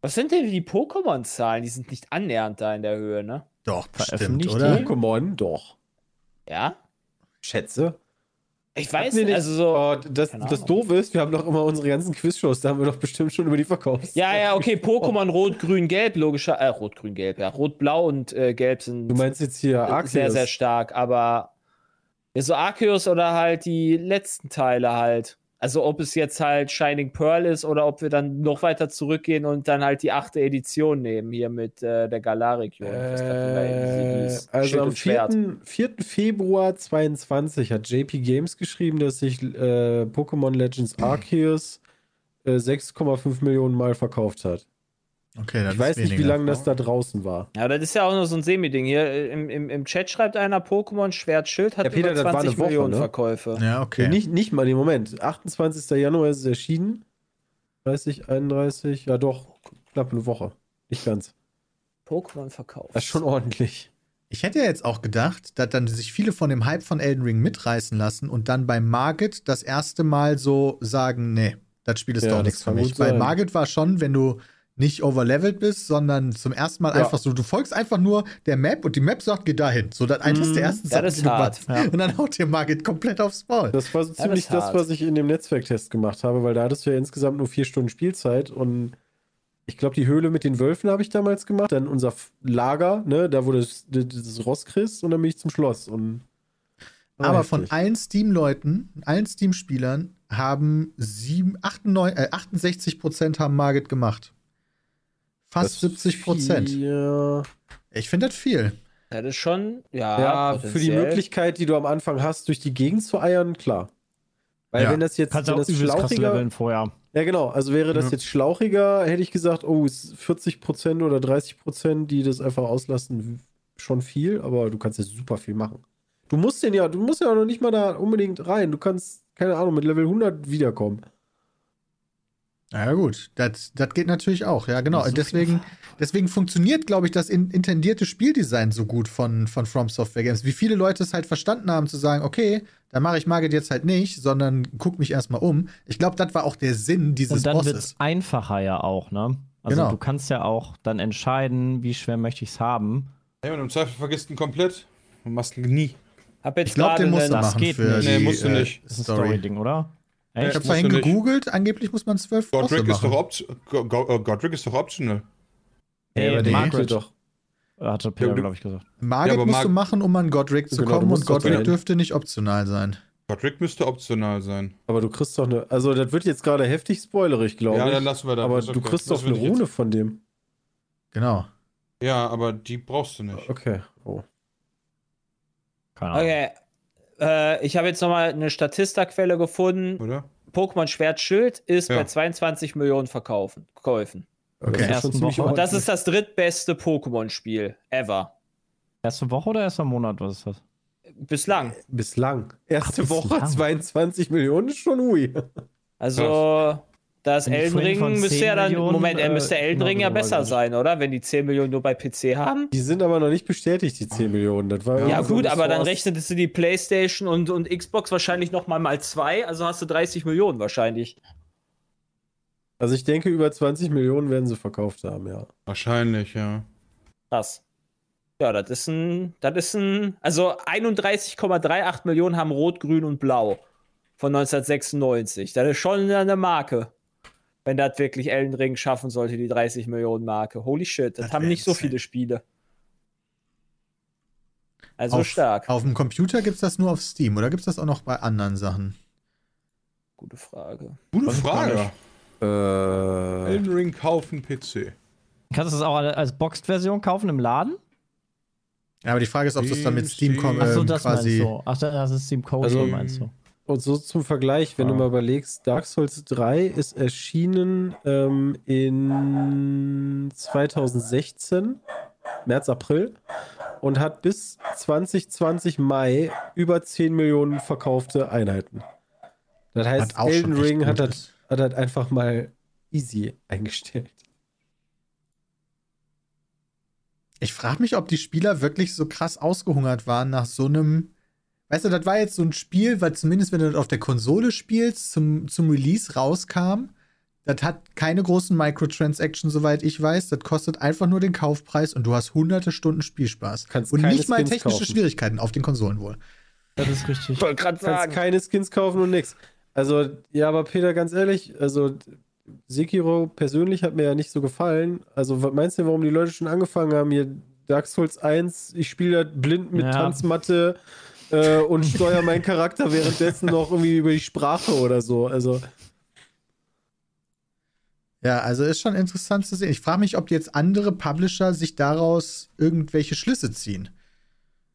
Was sind denn die Pokémon-Zahlen? Die sind nicht annähernd da in der Höhe, ne? Doch, bestimmt, oder? Pokémon, doch. Ja? Schätze. Ich weiß nicht, also so. Oh, das, das. Doofe ist, wir haben doch immer unsere ganzen Quizshows, da haben wir doch bestimmt schon über die verkauft. Ja, ja, okay, Pokémon Rot, Grün, Gelb, logischer. Äh, Rot, Grün, Gelb, ja. Rot, Blau und äh, Gelb sind Du meinst jetzt hier Arceus? sehr, sehr stark, aber ja, so Arceus oder halt die letzten Teile halt. Also ob es jetzt halt Shining Pearl ist oder ob wir dann noch weiter zurückgehen und dann halt die achte Edition nehmen, hier mit äh, der irgendwie Äh, also am und Schwert. 4. 4. Februar 22 hat JP Games geschrieben, dass sich äh, Pokémon Legends Arceus äh, 6,5 Millionen Mal verkauft hat. Okay, Ich weiß nicht, wie lange das da draußen war. Ja, das ist ja auch nur so ein Semi-Ding. Hier im, im, im Chat schreibt einer, Pokémon Schwert Schild hat Ja, Peter, über das war 20 eine Woche, Millionen ne? Verkäufe. Ja, okay. Nicht, nicht mal den Moment. 28. Januar ist es erschienen. 30, 31, ja doch, knapp eine Woche. Nicht ganz. Pokémon verkauft. Das ist schon ordentlich. Ich hätte ja jetzt auch gedacht, dass dann sich viele von dem Hype von Elden Ring mitreißen lassen und dann bei Margit das erste Mal so sagen, nee, das Spiel ist Ja, doch nichts für mich. Weil. Margit war schon, wenn du nicht overlevelt bist, sondern zum ersten Mal Ja. einfach so, du folgst einfach nur der Map und die Map sagt, geh dahin. So, das eines der ersten. Ja, das hart. machst. Und dann haut dir Margit komplett aufs Maul. Das war so Ja, ziemlich das das, hart. was ich in dem Netzwerktest gemacht habe, weil da hattest du ja insgesamt nur vier Stunden Spielzeit und ich glaube, die Höhle mit den Wölfen habe ich damals gemacht. Dann unser Lager, ne, da wo du das, das Ross kriegst und dann bin ich zum Schloss. Und Aber heftig. von allen Steam-Leuten, allen Steam-Spielern haben sieben, 98, äh, 68% haben Margit gemacht. Fast Das 70 Prozent. Ja, Ich finde das viel. Ja, das ist schon, ja. ja für die. Möglichkeit, die du am Anfang hast, durch die Gegend zu eiern, klar. Weil Ja. wenn das jetzt Kannst wenn das schlauchiger, leveln vorher. Ja, genau. Also wäre das Ja. jetzt schlauchiger, hätte ich gesagt, oh, ist 40% oder 30%, die das einfach auslassen, schon viel, aber du kannst ja super viel machen. Du musst den ja, du musst ja auch noch nicht mal da unbedingt rein. Du kannst, keine Ahnung, mit Level 100 wiederkommen. Ja, gut, das, das geht natürlich auch, ja, genau. So Und deswegen, deswegen funktioniert, glaube ich, das in, intendierte Spieldesign so gut von, von From Software Games. Wie viele Leute es halt verstanden haben, zu sagen, okay, dann mache ich Margit jetzt halt nicht, sondern guck mich erstmal um. Ich glaube, das war auch der Sinn dieses Und dann wird Bosses. es einfacher ja auch, ne? Also Genau. du kannst ja auch dann entscheiden, wie schwer möchte ich es haben. Ja, und im Zweifel vergisst ihn komplett und machst ihn nie. Hab jetzt Ich glaube, den gerade musst du machen geht für nicht. die Nee, musst du äh, nicht. Das ist ein Story. Story-Ding, oder? Ich Echt? habe musst vorhin du nicht. gegoogelt, angeblich muss man zwölf Bosse Godric ist machen. doch, Opt Go Go äh, Godric ist doch optional. Hey, aber die- Margaret doch. hatte Peter, Ja, du- glaube ich, gesagt. Margit Ja, musst Mar- du machen, um an Godric zu Genau, kommen und Godric dürfte nicht optional sein. Godric müsste optional sein. Aber du kriegst doch eine. Also, das wird jetzt gerade heftig spoilerig, glaube Ja, ich. dann lassen wir das. Aber du okay. kriegst doch eine ich jetzt- Rune von dem. Genau. Ja, aber die brauchst du nicht. Okay. Oh. Keine Ahnung. Okay. Äh, ich habe jetzt nochmal eine Statista-Quelle gefunden. Oder? Pokémon Schwert Schild ist Ja. bei 22 Millionen Verkaufen, Käufen. Okay. Das ist Woche. Und das ist das drittbeste Pokémon-Spiel ever. Erste Woche oder erster Monat, was ist das? Bislang. Bislang. Erste Ach, Woche bislang. 22 Millionen ist schon ui. Also, das Elden Ring müsste 10 ja dann. Millionen, Moment, er äh, müsste Elden genau Ring ja drüber besser geredet. sein, oder? Wenn die 10 Millionen nur bei PC haben. Die sind aber noch nicht bestätigt, die 10 Millionen. Das war Ja, gut, aber dann rechnetest du die PlayStation und, und Xbox wahrscheinlich noch mal mal zwei, also hast du 30 Millionen wahrscheinlich. Also, ich denke, über 20 Millionen werden sie verkauft haben, ja. Wahrscheinlich, ja. Krass. Ja, das ist ein, das ist ein, also 31,38 Millionen haben Rot, Grün und Blau von 1996. Das ist schon eine Marke. Wenn das wirklich Elden Ring schaffen sollte, die 30 Millionen Marke. Holy shit, das, Das haben nicht so viele Spiele. Also auf, stark. Auf dem Computer gibt es das nur auf Steam oder gibt es das auch noch bei anderen Sachen? Gute Frage. Gute gar Frage. Äh, Elden Ring kaufen PC. Kannst du es auch als Boxed-Version kaufen im Laden? Ja, aber die Frage ist, ob das dann mit Steam, Steam kommt. Achso, ähm, das quasi. meinst du. Ach, das ist Steam Code, Also- meinst du. Und so zum Vergleich, wenn Ah. du mal überlegst, Dark Souls 3 ist erschienen ähm, in 2016, März, April, und hat bis 2020 Mai über 10 Millionen verkaufte Einheiten. Das heißt, Elden Ring hat das, ist. hat das einfach mal easy eingestellt. Ich frage mich, ob die Spieler wirklich so krass ausgehungert waren nach so einem. Weißt du, das war jetzt so ein Spiel, weil zumindest wenn du das auf der Konsole spielst, zum, zum Release rauskam. Das hat keine großen Microtransactions, soweit ich weiß. Das kostet einfach nur den Kaufpreis und du hast hunderte Stunden Spielspaß. Kannst und nicht mal Skins technische kaufen. Schwierigkeiten auf den Konsolen wohl. Das ist richtig. Ich wollte gerade kannst keine Skins kaufen und nix. Also, ja, aber Peter, ganz ehrlich, also Sekiro persönlich hat mir ja nicht so gefallen. Also, was meinst du, warum die Leute schon angefangen haben, hier Dark Souls 1, ich spiele das blind mit Ja. Tanzmatte äh, und steuere meinen Charakter währenddessen noch irgendwie über die Sprache oder so. Also, Ja, also ist schon interessant zu sehen. Ich frage mich, ob jetzt andere Publisher sich daraus irgendwelche Schlüsse ziehen.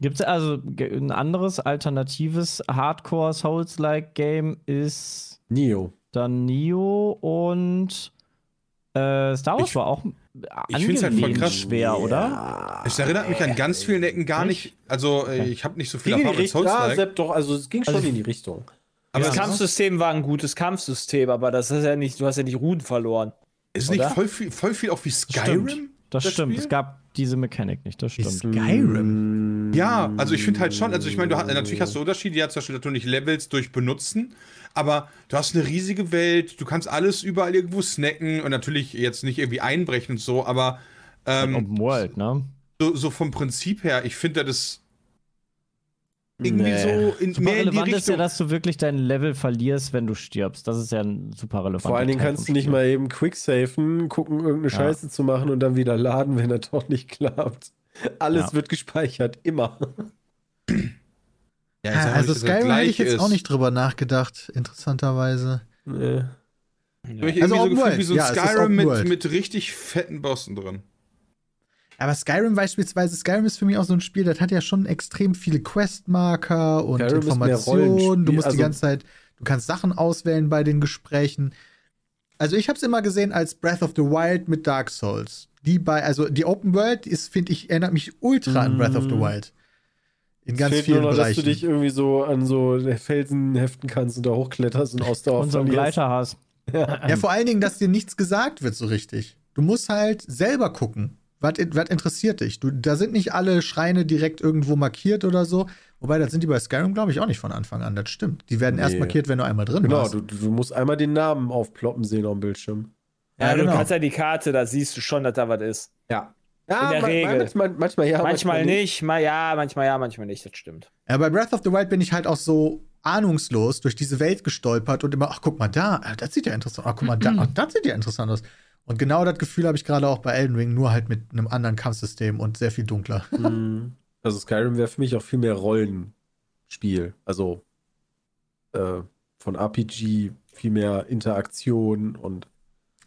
Gibt es also ein anderes alternatives Hardcore-Souls-like-Game ist Neo. dann Neo und äh, Star Wars Ich- war auch ich find's halt voll krass. schwer, oder? Es erinnert mich an ganz vielen Ecken gar Nicht? nicht. Also, äh, ich habe nicht so viel Ging Erfahrung mit. Ja, Souls-like. Sepp, doch, also es ging schon Also- in die Richtung. Aber das es Kampfsystem war ein gutes Kampfsystem, aber das ist ja nicht, du hast ja nicht Ruhen verloren. ist nicht oder? voll viel, voll viel auch wie Skyrim? Das, stimmt. Spiel? Es gab diese Mechanik nicht, das stimmt. Skyrim. Ja, also ich finde halt schon, also ich meine, du hast, natürlich hast du Unterschiede, ja, zum Beispiel, dass du nicht levelst durch Benutzen, aber du hast eine riesige Welt, du kannst alles überall irgendwo snacken und natürlich jetzt nicht irgendwie einbrechen und so, aber ähm, Open World, ne? so, so vom Prinzip her, ich finde das irgendwie Nee. so in, Super mehr in die relevant ist ja, dass du wirklich dein Level verlierst, wenn du stirbst. Das ist ja ein super relevant. Vor allen Dingen kannst du nicht mal eben quicksafen, gucken, irgendeine Ja. Scheiße zu machen und dann wieder laden, wenn das doch nicht klappt. Alles Ja. wird gespeichert, immer. ja, mal also dass das Skyrim hätte ich jetzt ist. auch nicht drüber nachgedacht, interessanterweise. Nee. Hab ich Also irgendwie so gefühlt wie so ein Ja, es ist Skyrim mit, mit richtig fetten Bossen drin. Aber Skyrim beispielsweise, Skyrim ist für mich auch so ein Spiel, das hat ja schon extrem viele Questmarker und Skyrim Informationen. Du musst also- die ganze Zeit, du kannst Sachen auswählen bei den Gesprächen. Also ich habe es immer gesehen als Breath of the Wild mit Dark Souls. Die bei, also die Open World ist, finde ich, erinnert mich ultra an Breath of the Wild. In ganz Fehlt vielen nur noch, dass Bereichen. du dich irgendwie so an so Felsen heften kannst und da hochkletterst und Ausdauer Und so einen. Gleiter hast. ja, vor allen Dingen, dass dir nichts gesagt wird so richtig. Du musst halt selber gucken. Was, was interessiert dich? Du, da sind nicht alle Schreine direkt irgendwo markiert oder so. Wobei, das sind die bei Skyrim, glaube ich, auch nicht von Anfang an. Das stimmt. Die werden erst Nee. markiert, wenn du einmal drin Genau, warst. du, du musst einmal den Namen aufploppen sehen auf dem Bildschirm. Ja, Ja, du genau. kannst ja die Karte, da siehst du schon, dass da was ist. Ja. In der Regel. Manchmal, manchmal ja. manchmal nicht, mal ja, manchmal ja, manchmal nicht, das stimmt. Ja, bei Breath of the Wild bin ich halt auch so ahnungslos durch diese Welt gestolpert und immer, ach, guck mal da, ah, das sieht ja interessant aus. Ach, guck mal da, ach, das sieht ja interessant aus. Und genau das Gefühl habe ich gerade auch bei Elden Ring, nur halt mit einem anderen Kampfsystem und sehr viel dunkler. Mhm. Also Skyrim wäre für mich auch viel mehr Rollenspiel. Also äh, von RPG viel mehr Interaktion und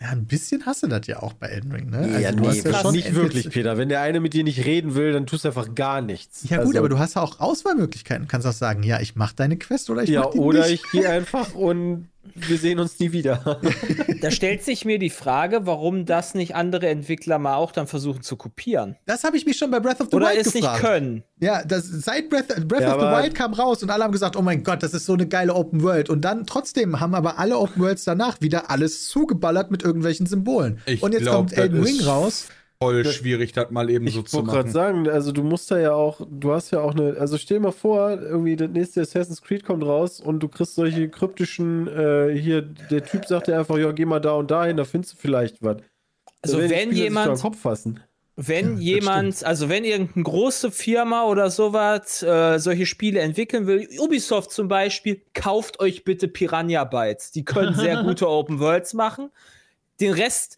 Ja, ein bisschen hast du das ja auch bei Elden Ring, ne? ja, du nee, hast ja schon nicht wirklich, Peter. Wenn der eine mit dir nicht reden will, dann tust du einfach gar nichts. Ja, gut, Also, aber du hast ja auch Auswahlmöglichkeiten. Du kannst auch sagen, ja, ich mach deine Quest oder ich Ja, mach die oder nicht. ich gehe einfach und wir sehen uns nie wieder. Da stellt sich mir die Frage, warum das nicht andere Entwickler mal auch dann versuchen zu kopieren. Das habe ich mich schon bei Breath of the Oder Wild es nicht gefragt. können. Ja, das, seit Breath, Breath Ja, of the Wild kam raus und alle haben gesagt, oh mein Gott, das ist so eine geile Open World. Und dann trotzdem haben aber alle Open Worlds danach wieder alles zugeballert mit irgendwelchen Symbolen. Ich und jetzt glaub, kommt das Elden ist- Ring raus. Voll schwierig, das mal eben Ich so zu wollte gerade machen. sagen, also du musst da ja auch, du hast ja auch eine, also stell dir mal vor, irgendwie das nächste Assassin's Creed kommt raus und du kriegst solche kryptischen, äh, hier, der Typ sagt dir einfach, ja, geh mal da und dahin, da findest du vielleicht was. Da Also wenn jemand- Kopf fassen. Wenn jemand, also wenn irgendeine große Firma oder sowas äh, solche Spiele entwickeln will, Ubisoft zum Beispiel, kauft euch bitte Piranha Bytes. Die können sehr gute Open Worlds machen. Den Rest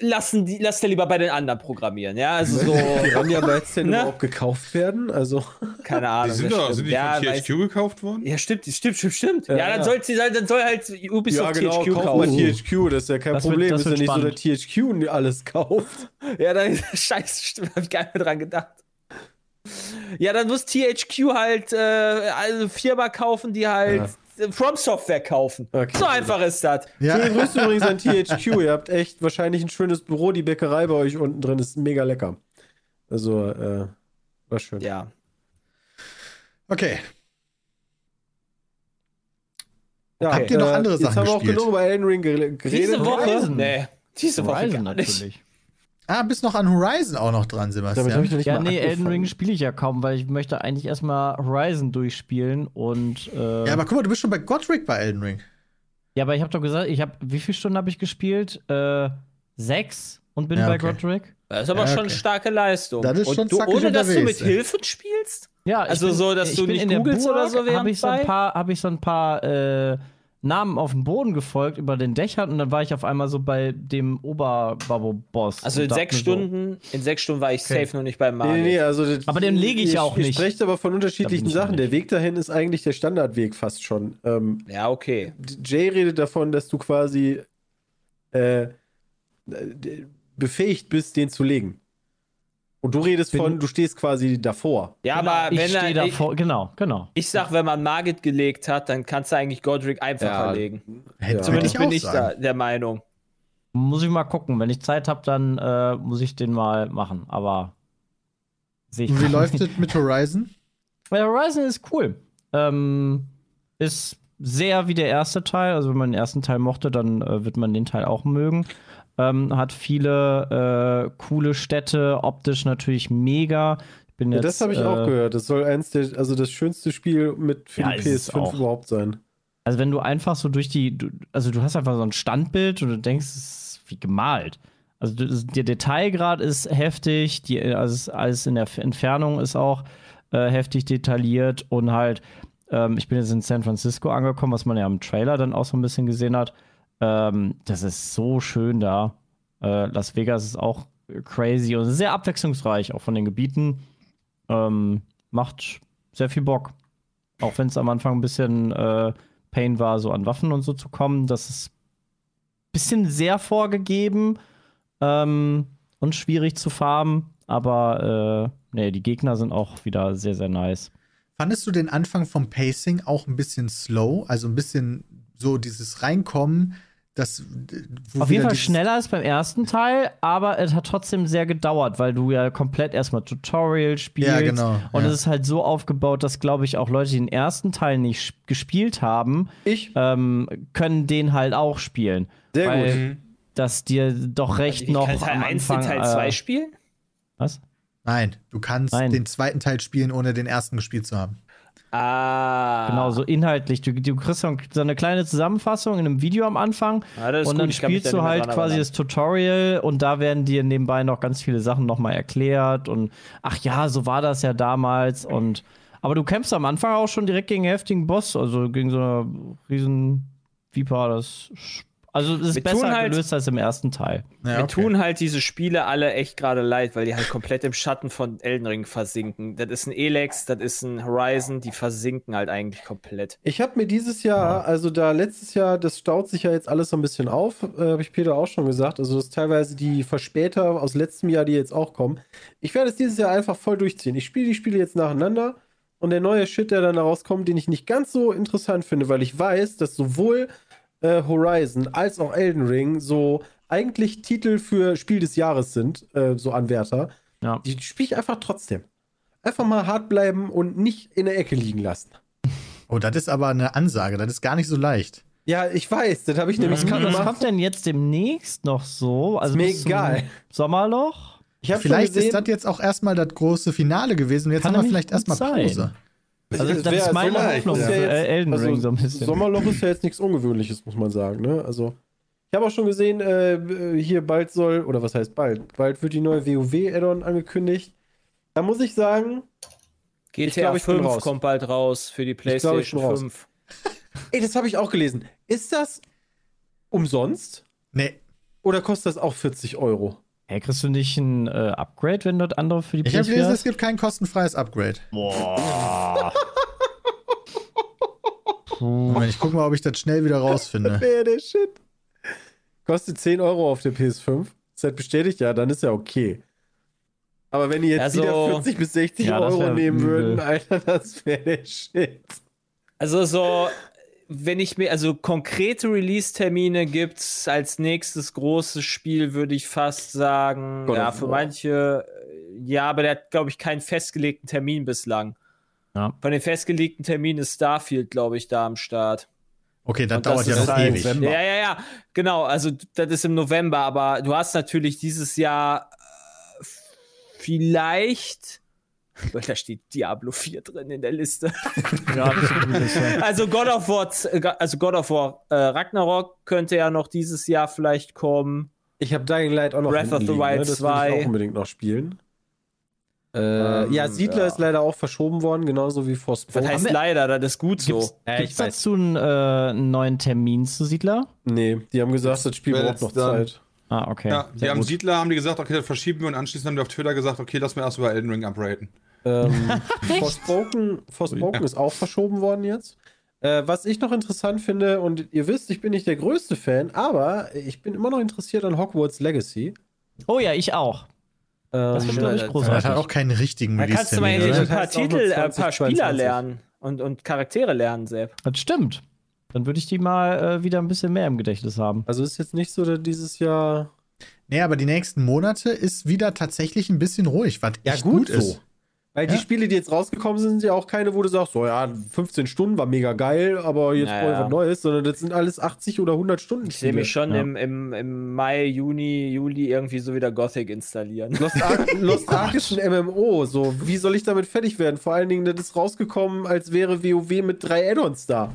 lassen die, lasst ihr lieber bei den anderen programmieren. Ja, also so, Piranha Bytes denn Ne? überhaupt gekauft werden? Also, keine Die Ahnung. sind, das doch, stimmt. sind die ja, von THQ gekauft worden? ja, stimmt, stimmt, stimmt, stimmt. Ja, Ja, dann ja. soll sie, dann soll halt Ubisoft THQ kauf mal kaufen. THQ, das ist ja kein Das wird- Problem. das ist ja wird nicht so, spannend. dass THQ alles kauft. Ja, dann scheiße, stimmt, hab ich gar nicht mehr dran gedacht. Ja, dann muss THQ halt äh, eine Firma kaufen, die halt äh, From Software kaufen. Okay. So einfach ist das. Ja, Schöne Grüße übrigens an THQ. Ihr habt echt wahrscheinlich ein schönes Büro. Die Bäckerei bei euch unten drin ist mega lecker. Also, äh, war schön. Ja. okay. Ja, Habt ihr noch andere jetzt Sachen haben wir auch gespielt? genug über Elden Ring gere- geredet. Diese Woche? Horizon. Nee, diese Woche Horizon gar nicht. natürlich. Ah, bist noch an Horizon auch noch dran, Damit habe ich Sebastian. noch nicht Ja, mal nee, Elden. Ring spiele ich ja kaum, weil ich möchte eigentlich erstmal Horizon durchspielen und äh, Ja, aber guck mal, du bist schon bei Godric bei Elden Ring. Ja, aber ich habe doch gesagt, ich habe, wie viele Stunden habe ich gespielt? Äh, sechs und bin Ja, bei okay. Godric. Das ist aber Ja, schon okay. eine starke Leistung. Das ist Und schon du, ohne dass du mit. Hilfen spielst? Ja, ich Also so, dass ich du bin nicht in der googelst oder so während Habe ich, so ein bei? paar- hab ich so ein paar äh, Namen auf dem Boden gefolgt über den Dächern und dann war ich auf einmal so bei dem Oberbabo-Boss. Also in sechs mir so, Stunden, in sechs Stunden war ich Okay. safe noch nicht beim Mario. nee, nee, also das, Aber den lege ich ihr- auch Ihr nicht. sprecht aber von unterschiedlichen Sachen. Der. Weg dahin ist eigentlich der Standardweg fast schon. Ähm, Ja, okay. Jay redet davon, dass du quasi äh, d- befähigt bist, den zu legen. Und du redest Bin- von, du stehst quasi davor. Ja, Genau, aber ich wenn stehe er, da ich, vor, genau, genau. ich sag, wenn man Margit gelegt hat, dann kannst du eigentlich Godric einfacher Ja. legen. Hätte Ja. Zumindest ich bin ich da der Meinung. Muss ich mal gucken. Wenn ich Zeit habe, dann äh, muss ich den mal machen. Aber sehe ich wie läuft es mit Horizon? Ja, Horizon ist cool. Ähm, ist sehr wie der erste Teil. Also, wenn man den ersten Teil mochte, dann äh, wird man den Teil auch mögen. Ähm, hat viele äh, coole Städte, optisch natürlich mega. Bin Ja, jetzt, das habe ich äh, auch gehört. Das soll eins der, also das schönste Spiel mit für Ja, die ist es PS5 auch. überhaupt sein. Also, wenn du einfach so durch die, du, also du hast einfach so ein Standbild und du denkst, es ist wie gemalt. Also das- der Detailgrad ist heftig, die, also es- alles in der Entfernung ist auch äh, heftig detailliert und halt, ähm, ich bin jetzt in San Francisco angekommen, was man ja im Trailer dann auch so ein bisschen gesehen hat. Ähm, das ist so schön da. Äh, Las Vegas ist auch crazy und sehr abwechslungsreich, auch von den Gebieten. Ähm, macht sehr viel Bock. Auch wenn es am Anfang ein bisschen äh, Pain war, so an Waffen und so zu kommen. Das ist ein bisschen sehr vorgegeben ähm, und schwierig zu farmen. Aber äh, nee, die Gegner sind auch wieder sehr, sehr nice. Fandest du den Anfang vom Pacing auch ein bisschen slow? Also ein bisschen so dieses Reinkommen, das. wo Auf jeden Fall schneller als beim ersten Teil, aber es hat trotzdem sehr gedauert, weil du ja komplett erstmal Tutorial spielst. Ja, genau, Und ja. es ist halt so aufgebaut, dass, glaube ich, auch Leute, die den ersten Teil nicht gespielt haben, Ich? ähm, können den halt auch spielen. Sehr weil gut. Das dir doch recht Ich noch kann Teil am 1 den Teil 2 äh, spielen? Was? Nein, du kannst Nein. den zweiten Teil spielen, ohne den ersten gespielt zu haben. Ah. Genau, so inhaltlich. Du, du kriegst so eine kleine Zusammenfassung in einem Video am Anfang ist und gut, dann mich spielst du halt quasi das Tutorial und da werden dir nebenbei noch ganz viele Sachen nochmal erklärt und ach ja, so war das ja damals und aber du kämpfst am Anfang auch schon direkt gegen einen heftigen Boss, also gegen so eine riesen Viper, das also das ist Wir besser halt- gelöst als im ersten Teil. Ja, Mir okay. tun halt diese Spiele alle echt gerade leid, weil die halt komplett im Schatten von Elden Ring versinken. Das ist ein Elex, das ist ein Horizon, die versinken halt eigentlich komplett. Ich habe mir dieses Jahr, also da letztes Jahr, das staut sich ja jetzt alles so ein bisschen auf, äh, habe ich Peter auch schon gesagt. Also das ist teilweise die Verspäter aus letztem Jahr, die jetzt auch kommen. Ich werde es dieses Jahr einfach voll durchziehen. Ich spiele die Spiele jetzt nacheinander und der neue Shit, der dann da rauskommt, den ich nicht ganz so interessant finde, weil ich weiß, dass sowohl äh, Horizon als auch Elden Ring so eigentlich Titel für Spiel des Jahres sind, äh, so Anwärter. Ja. Die spiele ich einfach trotzdem. Einfach mal hart bleiben und nicht in der Ecke liegen lassen. Oh, das ist aber eine Ansage, das ist gar nicht so leicht. Ja, ich weiß, das habe ich nämlich Was, gerade was gemacht. kommt denn jetzt demnächst noch so? Also mir egal. Sommerloch? Vielleicht schon ist das gesehen, jetzt auch erstmal das große Finale gewesen und jetzt haben wir vielleicht erstmal gut sein. Also es das wär- ist meine Sommerloch Hoffnung ist für ja jetzt- Elden also, Ring so ein bisschen. Sommerloch ist ja jetzt nichts Ungewöhnliches, muss man sagen. Ne? Also, ich habe auch schon gesehen, äh, hier bald soll, oder was heißt bald? Bald wird die neue WoW-Add-on angekündigt. Da muss ich sagen, Ich GTA glaub, ich bin 5 raus. kommt bald raus für die glaub, ich PlayStation bin raus. 5. ey, das habe ich auch gelesen. Ist das umsonst? Nee, Oder kostet das auch 40 Euro? Hey, kriegst du nicht ein äh, Upgrade, wenn das andere für die ich habe PS4 gelesen, hast? es gibt kein kostenfreies Upgrade. Moment, ich guck mal, ob ich das schnell wieder rausfinde. Wäre der Shit. Kostet 10 Euro auf der PS5. Ist halt bestätigt, ja, dann ist ja okay. Aber wenn die jetzt Also- wieder 40 bis 60 Ja, das Euro nehmen würden, Alter, das wäre der Shit. Also so, wenn ich mir, also konkrete Release-Termine gibt's als nächstes großes Spiel, würde ich fast sagen, God ja, für War. manche, äh, ja, aber der hat, glaube ich, keinen festgelegten Termin bislang. Ja. Von den festgelegten Terminen ist Starfield, glaube ich, da am Start. Okay, das Und dauert ja ist noch halt- ewig. November. Ja, ja, ja, genau. Also, das ist im November, aber du hast natürlich dieses Jahr äh, vielleicht. Weil da steht Diablo 4 drin in der Liste. Ja, das. Also God of War, z- also God of War äh, Ragnarok könnte ja noch dieses Jahr vielleicht kommen. Ich habe Dying Light auch noch Breath of the liegen, Wild ne? Das will 2. ich auch unbedingt noch spielen. Äh, Ähm, ja, Siedler ja. ist leider auch verschoben worden, genauso wie Das Forspoken. heißt leider, das ist gut so. Gibt's, Ja, gibt's ich weiß. dazu einen, äh, neuen Termin zu Siedler? Nee, die haben gesagt, das Spiel braucht noch Zeit. Ah, okay. Ja, die haben gut. Siedler, haben die gesagt, okay, das verschieben wir und anschließend haben die auf Twitter gesagt, okay, lass mir erst über Elden Ring upgraden. Ähm, Forspoken, Forspoken ist auch verschoben worden jetzt. Äh, was ich noch interessant finde, und ihr wisst, ich bin nicht der größte Fan, aber ich bin immer noch interessiert an Hogwarts Legacy. Oh ja, ich auch. Das Ähm, wird, glaube ich, das- Das großartig. hat auch keinen richtigen Da kannst du mal endlich ein paar Das Titel, äh, ein paar 2022. Spieler lernen und, und Charaktere lernen, Sepp. Das stimmt. Dann würde ich die mal äh, wieder ein bisschen mehr im Gedächtnis haben. also ist jetzt nicht so, dass dieses Jahr. Nee, aber die nächsten Monate ist wieder tatsächlich ein bisschen ruhig, was echt gut, ist. Weil die Ja. Spiele, die jetzt rausgekommen sind, sind ja auch keine, wo du sagst, so ja, 15 Stunden war mega geil, aber jetzt Naja. brauche ich was Neues, sondern das sind alles 80 oder 100 Stunden. Ich sehe mich schon Ja. im, im, im Mai, Juni, Juli irgendwie so wieder Gothic installieren. Lost Ark, Lost Ark ist ein MMO, so wie soll ich damit fertig werden? Vor allen Dingen, das ist rausgekommen, als wäre WoW mit drei Add-ons da.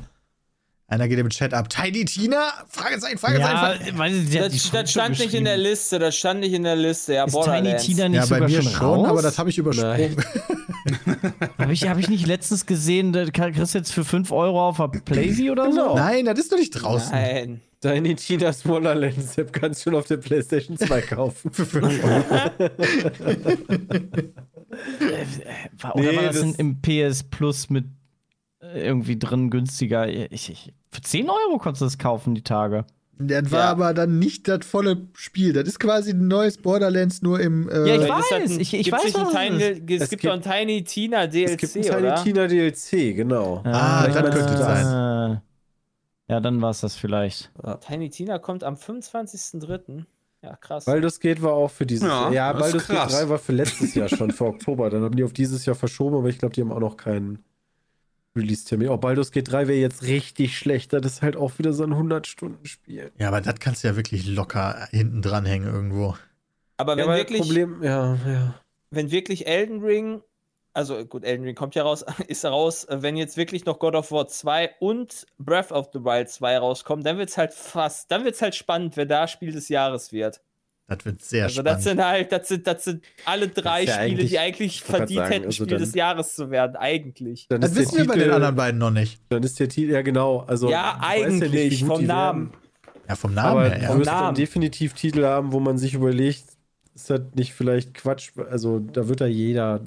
Einer geht im Chat ab. Tiny Tina? Fragezeichen, Fragezeichen. Ja, die, Das, das stand nicht in der Liste, das stand nicht in der Liste. Ja, Ist Tiny. Tina nicht Ja, bei sogar mir schon, schon, raus? aber das habe ich übersprungen. Habe ich, hab ich nicht letztens gesehen, da kriegst du jetzt für 5 Euro auf der Playsee oder so? Genau. Nein, das ist doch nicht draußen. Nein. Deine Tina's Wonderlands App kannst du schon auf der PlayStation 2 kaufen. War, oder Nee, war das, das- im PS Plus mit äh, irgendwie drin günstiger? Ich, ich, für 10 Euro konntest du das kaufen, die Tage. Das war Ja. aber dann nicht das volle Spiel. Das ist quasi ein neues Borderlands nur im. Äh, Ja, ich das weiß, ein- ich- ich weiß, was es Tiny, ist. Es, Es gibt gibt- doch ein Tiny Tina DLC, Es gibt ein Tiny oder? Tina DLC, genau. Ah, das meinst könnte du sein. Äh, Ja, dann war es das vielleicht. Tiny Tina kommt am 25.03. Ja, krass. Baldur's Gate war auch für dieses Ja, Jahr. Ja, das ist Baldur's Gate krass. 3 war für letztes Jahr schon, für Oktober. Dann haben die auf dieses Jahr verschoben, aber ich glaube, die haben auch noch keinen Release-Termin. Auch Baldur's Gate 3 wäre jetzt richtig schlecht. Das ist halt auch wieder so ein 100-Stunden-Spiel. Ja, aber das kannst du ja wirklich locker hinten dranhängen irgendwo. aber Ja, wenn aber wirklich, Problem, ja, ja. wenn wirklich Elden Ring, also gut, Elden Ring kommt ja raus, ist raus, wenn jetzt wirklich noch God of War 2 und Breath of the Wild 2 rauskommen, dann wird's halt fast, dann wird's halt spannend, wer da Spiel des Jahres wird. Das wird sehr Also spannend. das sind halt, das sind, das sind alle drei ja Spiele, die eigentlich verdient sagen, hätten, also Spiel dann- des Jahres zu werden, eigentlich. Dann das wissen wir bei den Titel- anderen beiden noch nicht. Dann ist der Titel, ja genau. Also, ja, du eigentlich, nicht, wie gut vom Namen. werden. Ja, vom Namen Aber her, du ja. Vom wirst dann definitiv Titel haben, wo man sich überlegt, ist das nicht vielleicht Quatsch? Also da wird da jeder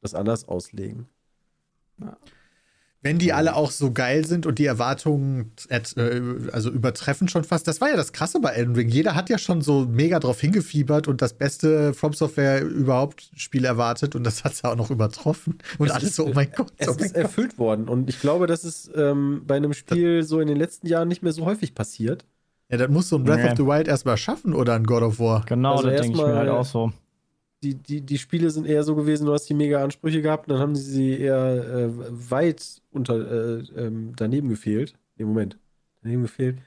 das anders auslegen. Wenn die alle auch so geil sind und die Erwartungen äh, also übertreffen schon fast. Das war ja das Krasse bei Elden Ring. Jeder hat ja schon so mega drauf hingefiebert und das beste From Software überhaupt Spiel erwartet und das hat es ja auch noch übertroffen. Und alles so, oh mein Gott. Es Oh mein ist Gott. erfüllt worden und ich glaube, das ist ähm, bei einem Spiel so in den letzten Jahren nicht mehr so häufig passiert. Ja, das muss so ein Breath Nee. of the Wild erstmal schaffen oder ein God of War. Genau, Also das denke ich mir erstmal- halt auch so. Die, die, die Spiele sind eher so gewesen, du hast die mega Ansprüche gehabt und dann haben sie sie eher äh, weit unter, äh, ähm, daneben gefehlt. Nee, Moment. Daneben gefehlt.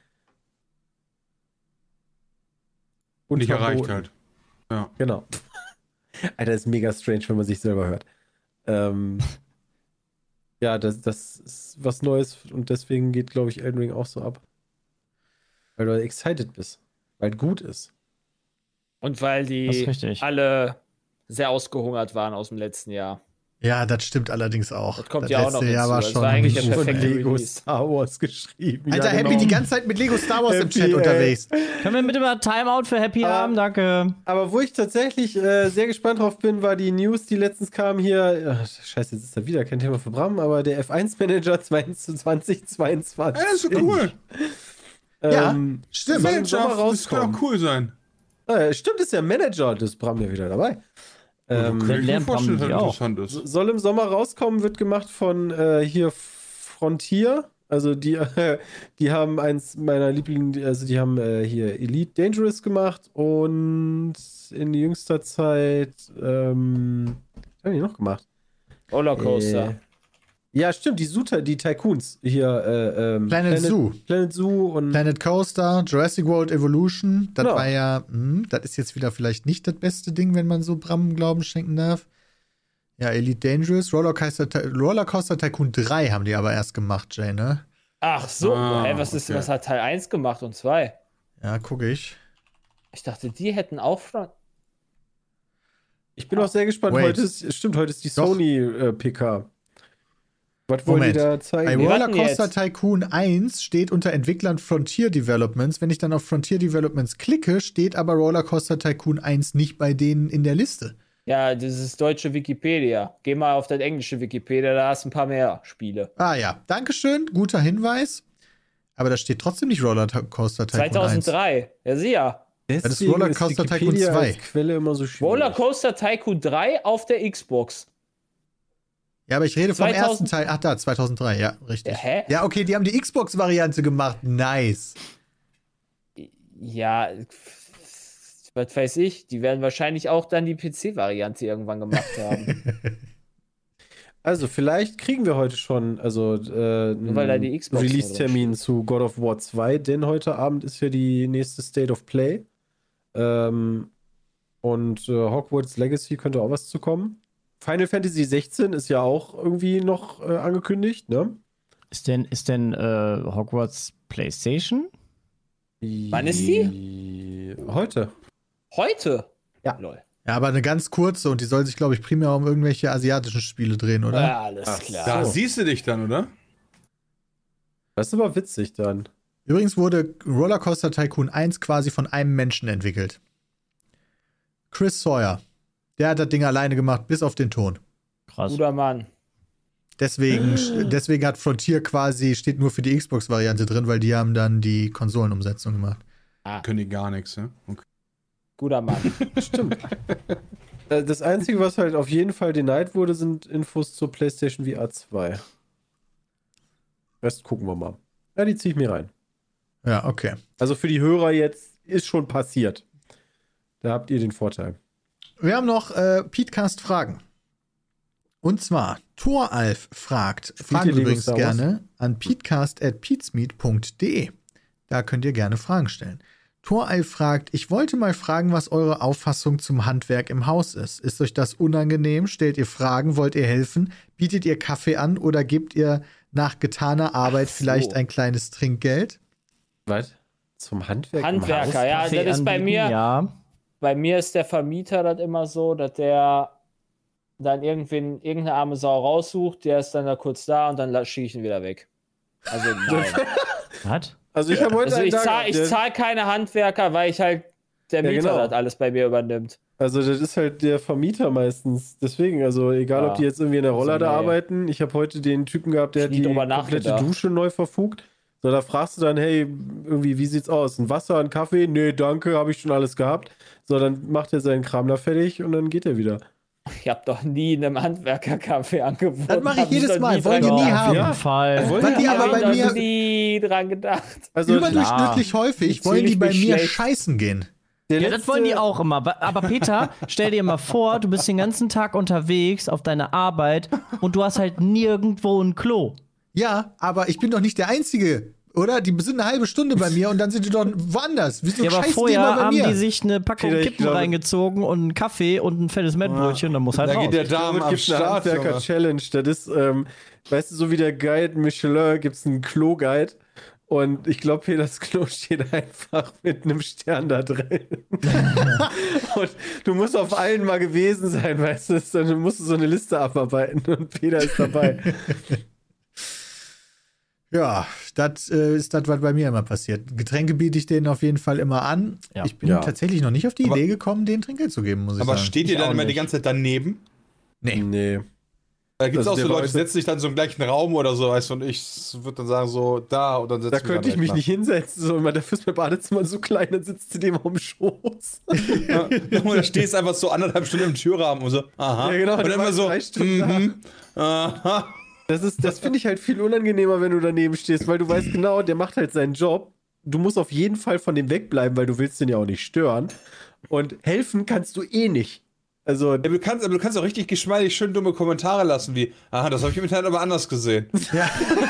Und Nicht erreicht verboten. halt. Genau. Alter, ist mega strange, wenn man sich selber hört. Ähm, ja, das, das ist was Neues und deswegen geht, glaube ich, Elden Ring auch so ab. Weil du excited bist. Weil es gut ist. Und weil die alle sehr ausgehungert waren aus dem letzten Jahr. Ja, das stimmt allerdings auch. Das kommt das ja auch noch letzte Jahr hinzu. war Das schon war eigentlich der Buch, perfekte ey. Lego Release. Star Wars geschrieben. Alter, ja, Happy genau. die ganze Zeit mit Lego Star Wars im Happy, Chat unterwegs. Können wir bitte mal Timeout für Happy Aber- haben? Danke. Aber wo ich tatsächlich äh, sehr gespannt drauf bin, war die News, die letztens kam hier. Ach, scheiße, jetzt ist da wieder kein Thema für Bram, aber der F1-Manager 2022. Ja, das ist so cool. Ja, Ähm, stimmt. im Sommer Manager, das kann auch cool sein. Ah, stimmt, ist ja Manager, das ist Bram ja wieder dabei. Ähm, Bram das die auch. interessant ist. soll im Sommer rauskommen, wird gemacht von äh, hier Frontier. Also die, äh, die haben eins meiner Lieblings, also die haben äh, hier Elite Dangerous gemacht und in jüngster Zeit, ähm, was haben die noch gemacht? Rollercoaster. Ja, stimmt, die Suta, die Tycoons hier, äh, ähm, Planet Zoo. Planet Zoo und Planet Coaster, Jurassic World Evolution, das Genau. war ja, hm, das ist jetzt wieder vielleicht nicht das beste Ding, wenn man so Bram Glauben schenken darf. Ja, Elite Dangerous, Rollercoaster, Rollercoaster Tycoon 3 haben die aber erst gemacht, Jay, ne? Ach so, Ah, hä, was, ist, okay. was hat Teil 1 gemacht und 2? Ja, gucke ich. Ich dachte, die hätten auch schon. ich bin auch sehr gespannt. Wait. Heute ist, stimmt, heute ist die Doch. Sony äh, PK. Was wollen Moment. die da Bei zeigen? Warten Rollercoaster. Tycoon 1 steht unter Entwicklern Frontier Developments. Wenn ich dann auf Frontier Developments klicke, steht aber Rollercoaster Tycoon 1 nicht bei denen in der Liste. Ja, das ist deutsche Wikipedia. Geh mal auf das englische Wikipedia, da hast du ein paar mehr Spiele. Ah ja, Dankeschön, guter Hinweis. Aber da steht trotzdem nicht Rollercoaster Tycoon 1. 2003. Ja, sieh ja. Deswegen ist Rollercoaster Tycoon Wikipedia 2. als Quelle immer so schwierig. Rollercoaster Tycoon 3 auf der Xbox. Ja, aber ich rede vom 2000 ersten Teil. Ach da, 2003, ja, richtig. Ja, hä? Ja, okay, die haben die Xbox-Variante gemacht. Nice. Ja, was weiß ich. Die werden wahrscheinlich auch dann die PC-Variante irgendwann gemacht haben. Also, vielleicht kriegen wir heute schon also, äh, Xbox Release-Termin zu God of War 2, denn heute Abend ist ja die nächste State of Play. Ähm, und äh, Hogwarts Legacy könnte auch was zu kommen. Final Fantasy 16 ist ja auch irgendwie noch äh, angekündigt, ne? Ist denn, ist denn äh, Hogwarts PlayStation? Wann ist die? Heute. Heute? Ja. Lol. Ja, aber eine ganz kurze und die soll sich, glaube ich, primär um irgendwelche asiatischen Spiele drehen, oder? Ja, alles Ach, klar. Da So. siehst du dich dann, oder? Das ist aber witzig dann. Übrigens wurde Rollercoaster Tycoon 1 quasi von einem Menschen entwickelt. Chris Sawyer. Der hat das Ding alleine gemacht, bis auf den Ton. Krass. Guter Mann. Deswegen, deswegen hat Frontier quasi, steht nur für die Xbox-Variante drin, weil die haben dann die Konsolenumsetzung gemacht. Können die gar nichts, ne? Okay. Guter Mann. Stimmt. Äh, Das Einzige, was halt auf jeden Fall denied wurde, sind Infos zur PlayStation VR 2. Rest gucken wir mal. Ja, die ziehe ich mir rein. Ja, okay. Also für die Hörer jetzt ist schon passiert. Da habt ihr den Vorteil. Wir haben noch äh, Petecast Fragen. Und zwar, Thoralf fragt, fragen übrigens gerne an peatcast.peatsmeet.de. Da könnt ihr gerne Fragen stellen. Thoralf fragt, ich wollte mal fragen, was eure Auffassung zum Handwerk im Haus ist. Ist euch das unangenehm? Stellt ihr Fragen? Wollt ihr helfen? Bietet ihr Kaffee an oder gebt ihr nach getaner Arbeit so. vielleicht ein kleines Trinkgeld? Was? Zum Handwerk? im Handwerker, Haus? ja, Kaffee das ist bei mir. Ja. Bei mir ist der Vermieter das immer so, dass der dann irgendwen, irgendeine arme Sau raussucht, der ist dann da kurz da und dann schicke ich ihn wieder weg. Also nein. Was? Also ich habe heute Also ich zahle zahl keine Handwerker, weil ich halt der Ja, Mieter genau. das alles bei mir übernimmt. Also das ist halt der Vermieter meistens. Deswegen, also egal, Ja. ob die jetzt irgendwie in der Roller Also, da nee. arbeiten. Ich habe heute den Typen gehabt, der Ich hat die komplette. Dusche neu verfugt. So, da fragst du dann, hey, irgendwie, wie sieht's aus? Ein Wasser, ein Kaffee? Nee, danke, habe ich schon alles gehabt. So, dann macht er seinen Kram da fertig und dann geht er wieder. Ich habe doch nie einem Handwerker Kaffee angeboten. Das mache ich jedes Mal. Wollen die dran nie gedacht. Auf haben. jeden Fall. Wollen die aber Hab bei mir nie dran gedacht. Also überdurchschnittlich häufig, Fühl wollen die bei mir schlecht. scheißen gehen. der Ja, das wollen die auch immer. Aber Peter, stell dir mal vor, du bist den ganzen Tag unterwegs auf deiner Arbeit und du hast halt nirgendwo ein Klo. Ja, aber ich bin doch nicht der Einzige, oder? Die sind eine halbe Stunde bei mir und dann sind die doch woanders. Wieso Ja, aber scheißen die vorher immer bei haben mir? die sich eine Packung Peter, Kippen glaube- reingezogen und einen Kaffee und ein fettes Mettbrötchen, dann muss halt Da raus. geht der Darm am gibt es eine Start, Junge. Handwerker-Challenge. Das ist, ähm, weißt du, so wie der Guide Michelin gibt es einen Klo-Guide. Und ich glaube, hier das Klo steht einfach mit einem Stern da drin. und du musst auf allen mal gewesen sein, weißt du? Dann musst du so eine Liste abarbeiten und Peter ist dabei. Ja, das äh, ist das, was bei mir immer passiert. Getränke biete ich denen auf jeden Fall immer an. Ja. Ich bin Ja. tatsächlich noch nicht auf die Aber- Idee gekommen, denen Trinkgeld zu geben, muss ich Aber sagen. steht ihr dann immer die nicht. ganze Zeit daneben? nee. nee. Da gibt es Also auch so Leute, die setzen sich dann so im gleichen Raum oder so, weißt du, und ich würde dann sagen, so da und dann setze Da könnte ich mich nicht hinsetzen, so, weil dafür ist mein Badezimmer so klein, dann sitzt du dem auf dem Schoß. Ja, und da stehst du einfach so anderthalb Stunden im Türrahmen und so, aha. Ja, genau, Und du dann immer so, drei Stunden da. mhm, aha. Das, ist- das finde ich halt viel unangenehmer, wenn du daneben stehst, weil du weißt genau, der macht halt seinen Job. Du musst auf jeden Fall von dem wegbleiben, weil du willst den ja auch nicht stören. Und helfen kannst du eh nicht. Also, Ja, du kannst, aber du kannst auch richtig geschmeidig schön dumme Kommentare lassen, wie, aha, das habe ich im Internet aber anders gesehen.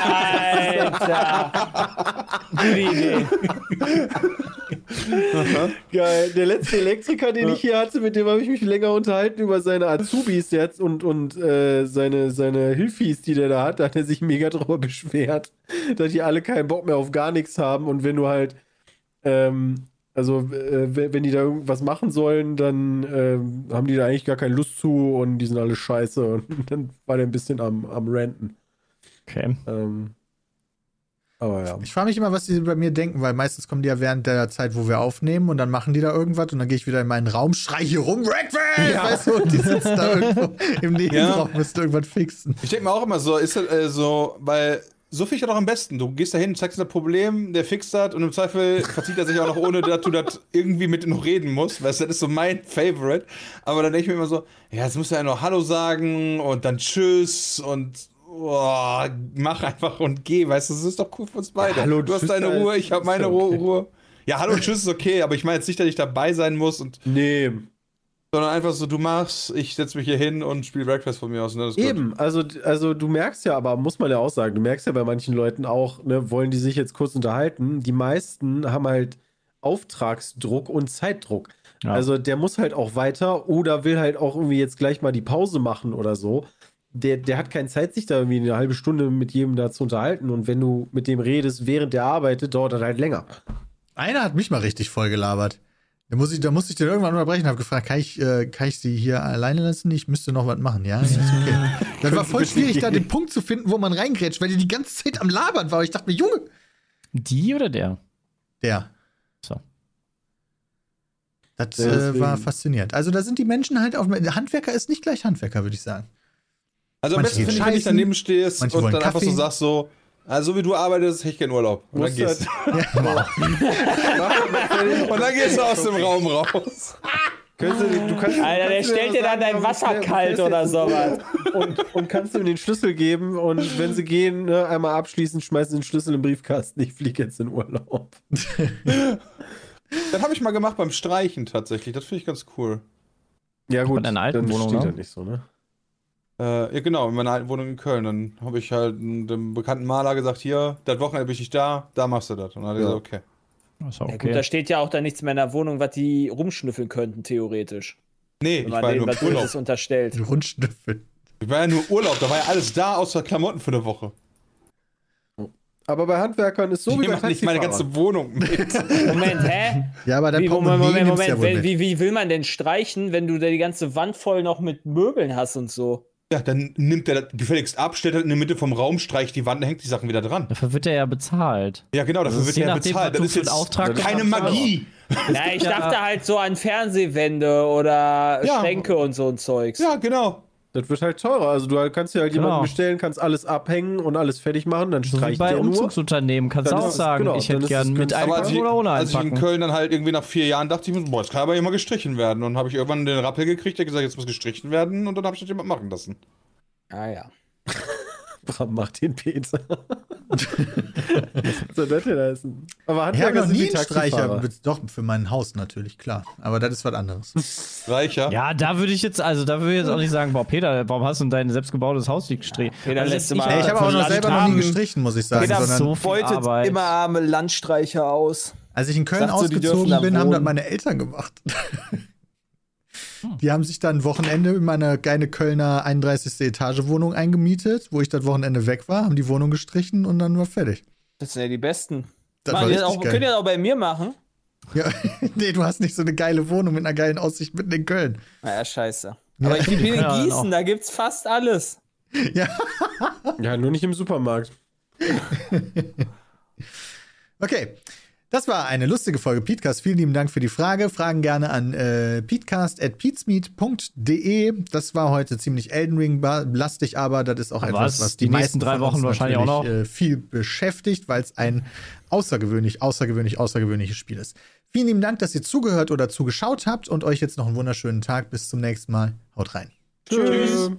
Alter. Gute Idee. geil. Der letzte Elektriker, den ich hier hatte, mit dem habe ich mich länger unterhalten über seine Azubis jetzt und, und äh, seine, seine Hilfis, die der da hat. Da hat er sich mega drüber beschwert, dass die alle keinen Bock mehr auf gar nichts haben. Und wenn du halt, ähm, also äh, wenn die da irgendwas machen sollen, dann ähm, haben die da eigentlich gar keine Lust zu und die sind alle scheiße. Und dann war der ein bisschen am, am Ranten. Okay. Ähm, aber ja. Ich frage mich immer, was die bei mir denken, weil meistens kommen die ja während der Zeit, wo wir aufnehmen und dann machen die da irgendwas und dann gehe ich wieder in meinen Raum, schrei hier rum, Breakfast! Weißt du, und die sitzen da irgendwo im Nebenraum, müssen irgendwas fixen. Ich denke mir auch immer so, ist das äh, so, weil so finde ich das auch am besten. Du gehst da hin, zeigst ein Problem, der fixt das und im Zweifel verzieht er sich auch noch, ohne dass du das irgendwie mit ihm noch reden musst. Weißt du, das ist so mein Favorite. Aber dann denke ich mir immer so, ja, jetzt musst du ja noch Hallo sagen und dann Tschüss und oh, mach einfach und geh. Weißt du, das ist doch cool für uns beide. Ja, hallo, du hast Tschüss, deine ist- Ruhe, ich habe meine ja okay. Ruhe. Ja, hallo und Tschüss ist okay, aber ich meine jetzt nicht, dass ich dabei sein muss und Nee, sondern einfach so, du machst, ich setze mich hier hin und spiele Breakfast von mir aus. Und das ist gut. Eben, also, also du merkst ja, aber muss man ja auch sagen, du merkst ja bei manchen Leuten auch, ne, wollen die sich jetzt kurz unterhalten. Die meisten haben halt Auftragsdruck und Zeitdruck. Ja. Also der muss halt auch weiter oder will halt auch irgendwie jetzt gleich mal die Pause machen oder so. Der, der hat keine Zeit, sich da irgendwie eine halbe Stunde mit jedem da zu unterhalten. Und wenn du mit dem redest, während der arbeitet, dauert das halt länger. Einer hat mich mal richtig voll gelabert. Da muss ich, da musste ich den irgendwann unterbrechen, habe gefragt, kann ich, äh, kann ich sie hier alleine lassen? Ich müsste noch was machen, ja? Ist okay. Das war voll schwierig, da den Punkt zu finden, wo man reingrätscht, weil die die ganze Zeit am Labern war. Ich dachte mir, Junge, Die oder der? der. So. Das Ja, äh, war faszinierend. Also da sind die Menschen halt auf. Handwerker ist nicht gleich Handwerker, würde ich sagen. Also am Manche besten finde ich, wenn ich daneben stehst und dann einfach so Kaffee. sagst so, also so wie du arbeitest, hätte ich gerne Urlaub. Und dann, gehst, halt- und dann gehst du aus dem Raum raus. Kannst du, du kannst, Alter, der kannst du stellt dir dann dein Wasser kalt oder sowas. Und, und kannst ihm den Schlüssel geben und wenn sie gehen, ne, einmal abschließen, schmeißen den Schlüssel im Briefkasten. Ich fliege jetzt in Urlaub. Das habe ich mal gemacht beim Streichen tatsächlich. Das finde ich ganz cool. Ja, gut. in deiner alten dann Wohnung, steht ne? nicht so, ne? Äh, ja, genau, in meiner alten Wohnung in Köln. Dann habe ich halt dem bekannten Maler gesagt: Hier, das Wochenende bin ich nicht da, da machst du das. Und dann hat er Ja. gesagt: Okay. Ist ja Ja, gut, okay. da steht ja auch da nichts mehr in der Wohnung, was die rumschnüffeln könnten, theoretisch. Nee, Wenn ich war ja denen nur was im Urlaub. Unterstellt. Rundschnüffel. Ich war ja nur Urlaub, da war ja alles da, außer Klamotten für eine Woche. Aber bei Handwerkern ist so ich wie bei nicht meine ganze Wohnung mit. Moment, hä? Ja, aber dann Wie, Moment, Moment, Moment. ja wie, wie will man denn streichen, wenn du da die ganze Wand voll noch mit Möbeln hast und so? Ja, dann nimmt er das gefälligst ab, stellt das in der Mitte vom Raum, streicht die Wand und hängt die Sachen wieder dran. Dafür wird er ja bezahlt. Ja, genau, dafür ist wird er nachdem, bezahlt. Das ist jetzt Auftrag keine. Magie. Ja, ich ja- dachte halt so an Fernsehwände oder Ja. Schränke und so ein Zeugs. Ja, genau. Das wird halt teurer. Also du kannst dir halt Genau. jemanden bestellen, kannst alles abhängen und alles fertig machen, dann So wie streicht bei der nur. Umzugsunternehmen kannst du auch sagen, genau, ich hätte gern mit einpacken ich, oder ohne als ich in einpacken. Köln dann halt irgendwie nach vier Jahren dachte ich mir, boah, jetzt kann aber immer gestrichen werden. Und dann habe ich irgendwann den Rappel gekriegt, der gesagt, jetzt muss gestrichen werden und dann habe ich das jemand machen lassen. Ah ja. Bram macht den Peter. so das denn heißen. Aber Handwerker noch sind nie wie einen Streicher. Doch, für mein Haus natürlich, klar. Aber das ist was anderes. Reicher. Ja, da würde ich jetzt, also da würde ich jetzt auch nicht sagen, boah, Peter, warum hast du denn dein selbstgebaut Haus nicht gestrichen? Peter Also ich- immer- Ey, ich habe auch noch selber noch nie gestrichen, muss ich sagen. Peter Sondern, so beutet Arbeit. immer arme Landstreicher aus. als ich in Köln die ausgezogen da bin, haben das meine Eltern gemacht. Die haben sich dann Wochenende in meine geile Kölner 31. Etage Wohnung eingemietet, wo ich das Wochenende weg war, haben die Wohnung gestrichen und dann war fertig. Das sind ja die Besten. Das die das auch, geil. könnt ihr das auch bei mir machen? Ja, nee, du hast nicht so eine geile Wohnung mit einer geilen Aussicht mitten in Köln. Naja, scheiße. Aber ich bin in Gießen, genau. da gibt's fast alles. Ja, Ja, nur nicht im Supermarkt. okay. Das war eine lustige Folge Peatcast. Vielen lieben Dank für die Frage. Fragen gerne an äh. Das war heute ziemlich Elden Ring-lastig, aber das ist auch Aber etwas, was die, die meisten nächsten drei Wochen wahrscheinlich auch natürlich, Äh, viel beschäftigt, weil es ein außergewöhnlich, außergewöhnlich, außergewöhnliches Spiel ist. Vielen lieben Dank, dass ihr zugehört oder zugeschaut habt und euch jetzt noch einen wunderschönen Tag. Bis zum nächsten Mal. Haut rein. Tschüss.